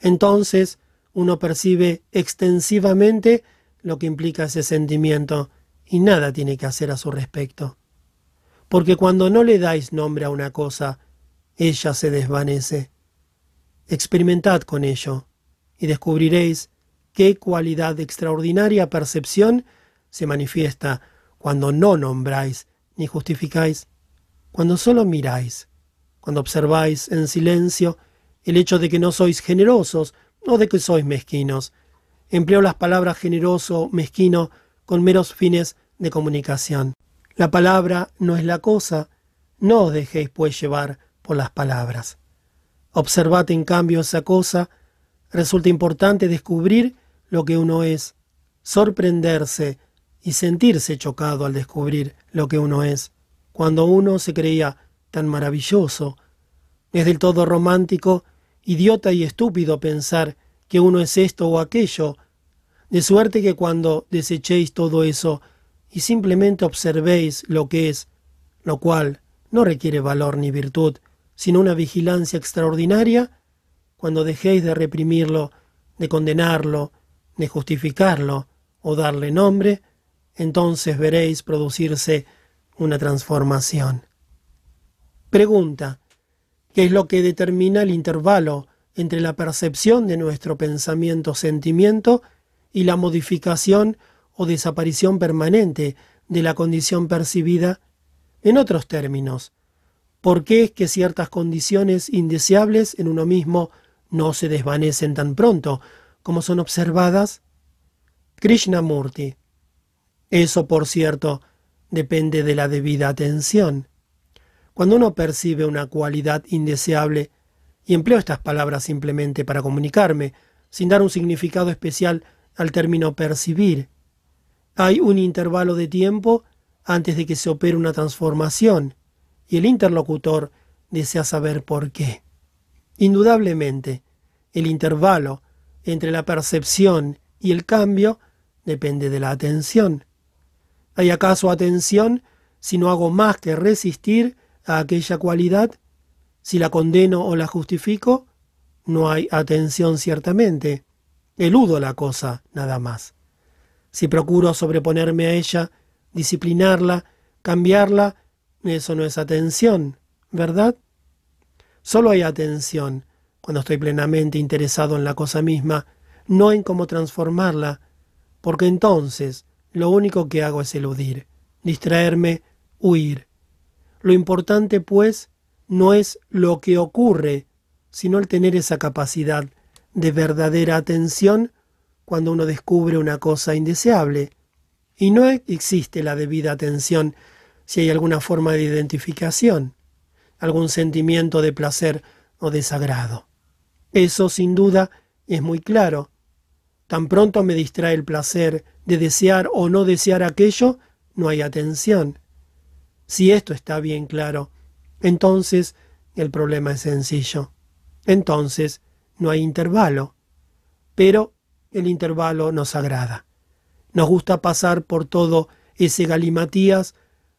Entonces uno percibe extensivamente lo que implica ese sentimiento y nada tiene que hacer a su respecto. Porque cuando no le dais nombre a una cosa, ella se desvanece. Experimentad con ello y descubriréis qué cualidad de extraordinaria percepción se manifiesta cuando no nombráis ni justificáis, cuando solo miráis, cuando observáis en silencio el hecho de que no sois generosos o de que sois mezquinos. Empleo las palabras generoso, mezquino, con meros fines de comunicación. La palabra no es la cosa, no os dejéis pues llevar por las palabras. Observad en cambio esa cosa, resulta importante descubrir lo que uno es, sorprenderse y sentirse chocado al descubrir lo que uno es, cuando uno se creía tan maravilloso. Es del todo romántico, idiota y estúpido pensar que uno es esto o aquello, de suerte que cuando desechéis todo eso y simplemente observéis lo que es, lo cual no requiere valor ni virtud, sino una vigilancia extraordinaria, cuando dejéis de reprimirlo, de condenarlo, de justificarlo o darle nombre, entonces veréis producirse una transformación. Pregunta, ¿qué es lo que determina el intervalo entre la percepción de nuestro pensamiento-sentimiento y la modificación o desaparición permanente de la condición percibida? En otros términos, ¿Por qué es que ciertas condiciones indeseables en uno mismo no se desvanecen tan pronto como son observadas? Krishnamurti. Eso, por cierto, depende de la debida atención. Cuando uno percibe una cualidad indeseable, y empleo estas palabras simplemente para comunicarme, sin dar un significado especial al término percibir, hay un intervalo de tiempo antes de que se opere una transformación, y el interlocutor desea saber por qué. Indudablemente, el intervalo entre la percepción y el cambio depende de la atención. ¿Hay acaso atención si no hago más que resistir a aquella cualidad? Si la condeno o la justifico, no hay atención ciertamente. Eludo la cosa, nada más. Si procuro sobreponerme a ella, disciplinarla, cambiarla, eso no es atención, ¿verdad? Solo hay atención cuando estoy plenamente interesado en la cosa misma, no en cómo transformarla, porque entonces lo único que hago es eludir, distraerme, huir. Lo importante, pues, no es lo que ocurre, sino el tener esa capacidad de verdadera atención cuando uno descubre una cosa indeseable. Y no existe la debida atención si hay alguna forma de identificación, algún sentimiento de placer o desagrado. Eso, sin duda, es muy claro. Tan pronto me distrae el placer de desear o no desear aquello, no hay atención. Si esto está bien claro, entonces el problema es sencillo. Entonces no hay intervalo. Pero el intervalo nos agrada. Nos gusta pasar por todo ese galimatías,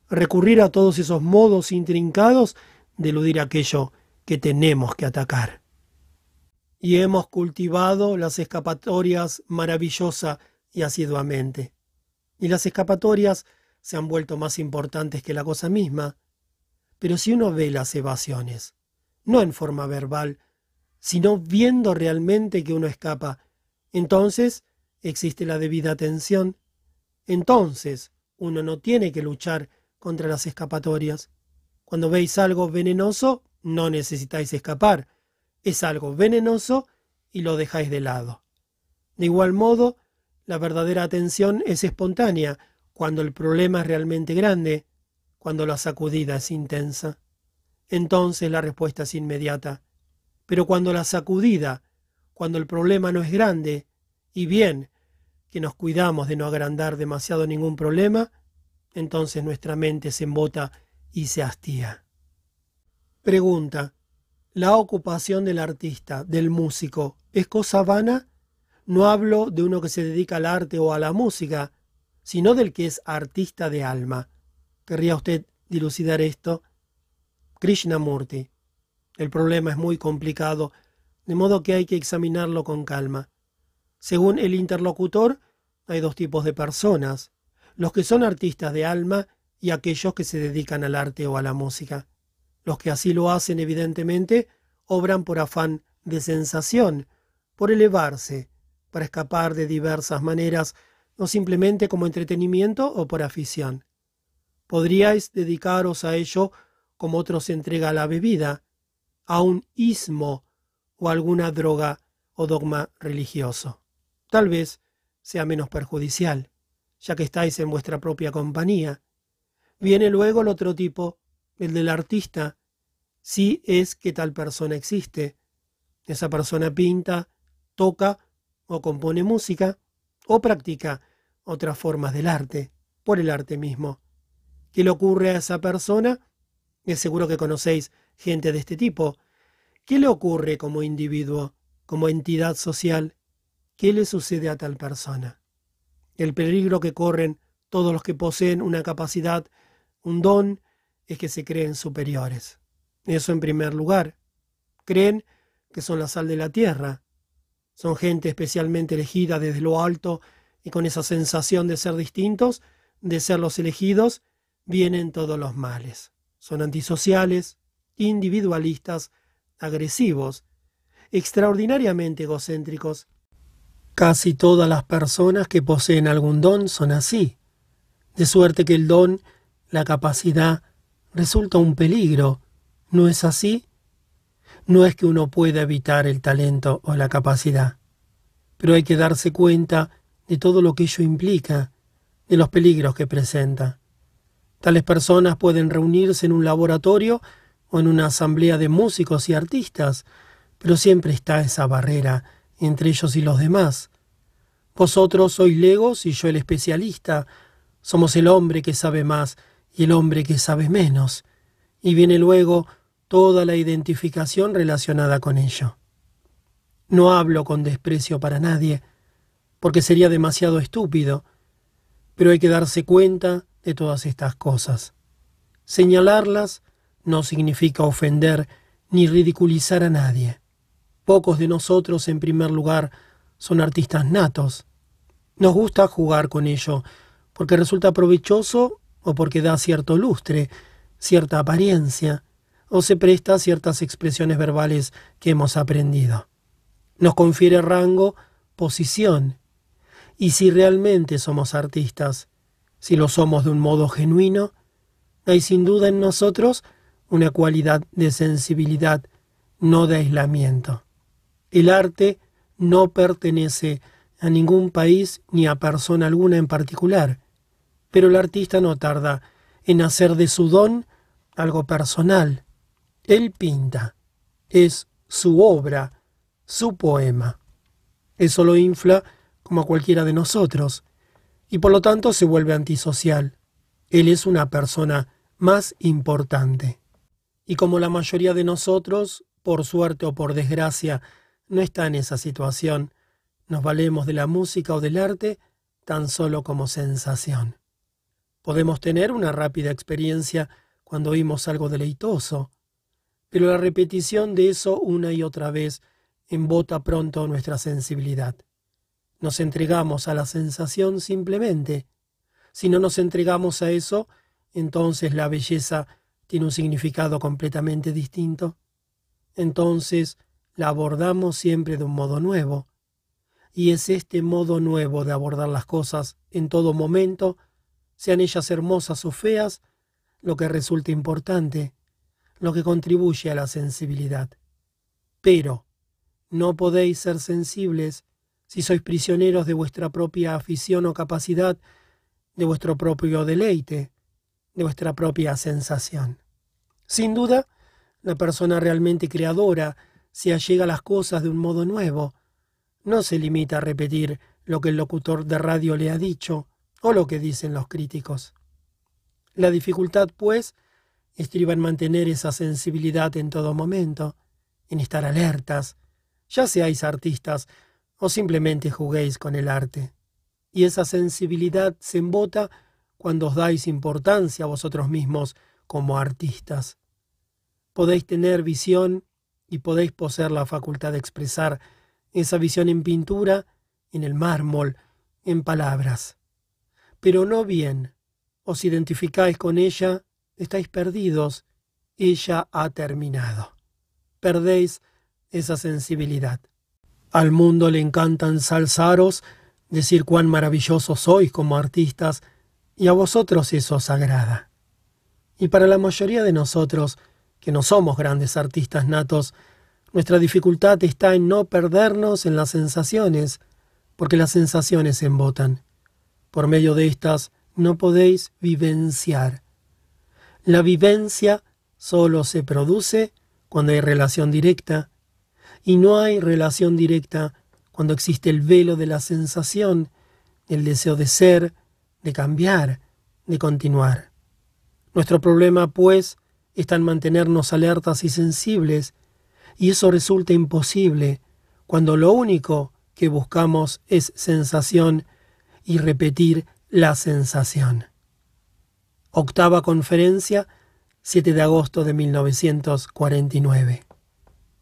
recurrir a todos esos modos intrincados de eludir aquello que tenemos que atacar. Y hemos cultivado las escapatorias maravillosa y asiduamente. Y las escapatorias se han vuelto más importantes que la cosa misma. Pero si uno ve las evasiones, no en forma verbal, sino viendo realmente que uno escapa, entonces existe la debida atención. Entonces uno no tiene que luchar contra las escapatorias. Cuando veis algo venenoso, no necesitáis escapar. Es algo venenoso y lo dejáis de lado. De igual modo, la verdadera atención es espontánea cuando el problema es realmente grande, cuando la sacudida es intensa. Entonces la respuesta es inmediata. Pero cuando la sacudida cuando el problema no es grande, y bien que nos cuidamos de no agrandar demasiado ningún problema, entonces nuestra mente se embota y se hastía. Pregunta. ¿La ocupación del artista, del músico, es cosa vana? No hablo de uno que se dedica al arte o a la música, sino del que es artista de alma. ¿Querría usted dilucidar esto? Krishnamurti. El problema es muy complicado de modo que hay que examinarlo con calma. Según el interlocutor, hay dos tipos de personas, los que son artistas de alma y aquellos que se dedican al arte o a la música. Los que así lo hacen, evidentemente, obran por afán de sensación, por elevarse, para escapar de diversas maneras, no simplemente como entretenimiento o por afición. Podríais dedicaros a ello como otros se entrega a la bebida, a un ismo o alguna droga o dogma religioso. Tal vez sea menos perjudicial, ya que estáis en vuestra propia compañía. Viene luego el otro tipo, el del artista, si es que tal persona existe. Esa persona pinta, toca o compone música o practica otras formas del arte, por el arte mismo. ¿Qué le ocurre a esa persona? Es seguro que conocéis gente de este tipo, ¿Qué le ocurre como individuo, como entidad social? ¿Qué le sucede a tal persona? El peligro que corren todos los que poseen una capacidad, un don, es que se creen superiores. Eso en primer lugar. Creen que son la sal de la tierra. Son gente especialmente elegida desde lo alto y con esa sensación de ser distintos, de ser los elegidos, vienen todos los males. Son antisociales, individualistas, agresivos, extraordinariamente egocéntricos. Casi todas las personas que poseen algún don son así, de suerte que el don, la capacidad, resulta un peligro. ¿No es así? No es que uno pueda evitar el talento o la capacidad, pero hay que darse cuenta de todo lo que ello implica, de los peligros que presenta. Tales personas pueden reunirse en un laboratorio o en una asamblea de músicos y artistas, pero siempre está esa barrera entre ellos y los demás. Vosotros sois legos y yo el especialista. Somos el hombre que sabe más y el hombre que sabe menos. Y viene luego toda la identificación relacionada con ello. No hablo con desprecio para nadie, porque sería demasiado estúpido, pero hay que darse cuenta de todas estas cosas. Señalarlas no significa ofender ni ridiculizar a nadie. Pocos de nosotros, en primer lugar, son artistas natos. Nos gusta jugar con ello, porque resulta provechoso o porque da cierto lustre, cierta apariencia, o se presta a ciertas expresiones verbales que hemos aprendido. Nos confiere rango, posición. Y si realmente somos artistas, si lo somos de un modo genuino, hay sin duda en nosotros una cualidad de sensibilidad, no de aislamiento. El arte no pertenece a ningún país ni a persona alguna en particular, pero el artista no tarda en hacer de su don algo personal. Él pinta, es su obra, su poema. Eso lo infla como a cualquiera de nosotros, y por lo tanto se vuelve antisocial. Él es una persona más importante. Y como la mayoría de nosotros, por suerte o por desgracia, no está en esa situación, nos valemos de la música o del arte tan solo como sensación. Podemos tener una rápida experiencia cuando oímos algo deleitoso, pero la repetición de eso una y otra vez embota pronto nuestra sensibilidad. Nos entregamos a la sensación simplemente. Si no nos entregamos a eso, entonces la belleza tiene un significado completamente distinto. Entonces la abordamos siempre de un modo nuevo. Y es este modo nuevo de abordar las cosas en todo momento, sean ellas hermosas o feas, lo que resulta importante, lo que contribuye a la sensibilidad. Pero no podéis ser sensibles si sois prisioneros de vuestra propia afición o capacidad, de vuestro propio deleite, de vuestra propia sensación. Sin duda, la persona realmente creadora se allega a las cosas de un modo nuevo. No se limita a repetir lo que el locutor de radio le ha dicho o lo que dicen los críticos. La dificultad, pues, estriba en mantener esa sensibilidad en todo momento, en estar alertas, ya seáis artistas o simplemente juguéis con el arte. Y esa sensibilidad se embota cuando os dais importancia a vosotros mismos como artistas. Podéis tener visión y podéis poseer la facultad de expresar esa visión en pintura, en el mármol, en palabras. Pero no bien os identificáis con ella, estáis perdidos, ella ha terminado. Perdéis esa sensibilidad. Al mundo le encanta ensalzaros, decir cuán maravillosos sois como artistas, y a vosotros eso os agrada. Y para la mayoría de nosotros, que no somos grandes artistas natos, nuestra dificultad está en no perdernos en las sensaciones, porque las sensaciones se embotan. Por medio de estas no podéis vivenciar. La vivencia solo se produce cuando hay relación directa y no hay relación directa cuando existe el velo de la sensación, el deseo de ser, de cambiar, de continuar. Nuestro problema, pues, está en mantenernos alertas y sensibles, y eso resulta imposible cuando lo único que buscamos es sensación y repetir la sensación. Octava conferencia, 7 de agosto de 1949.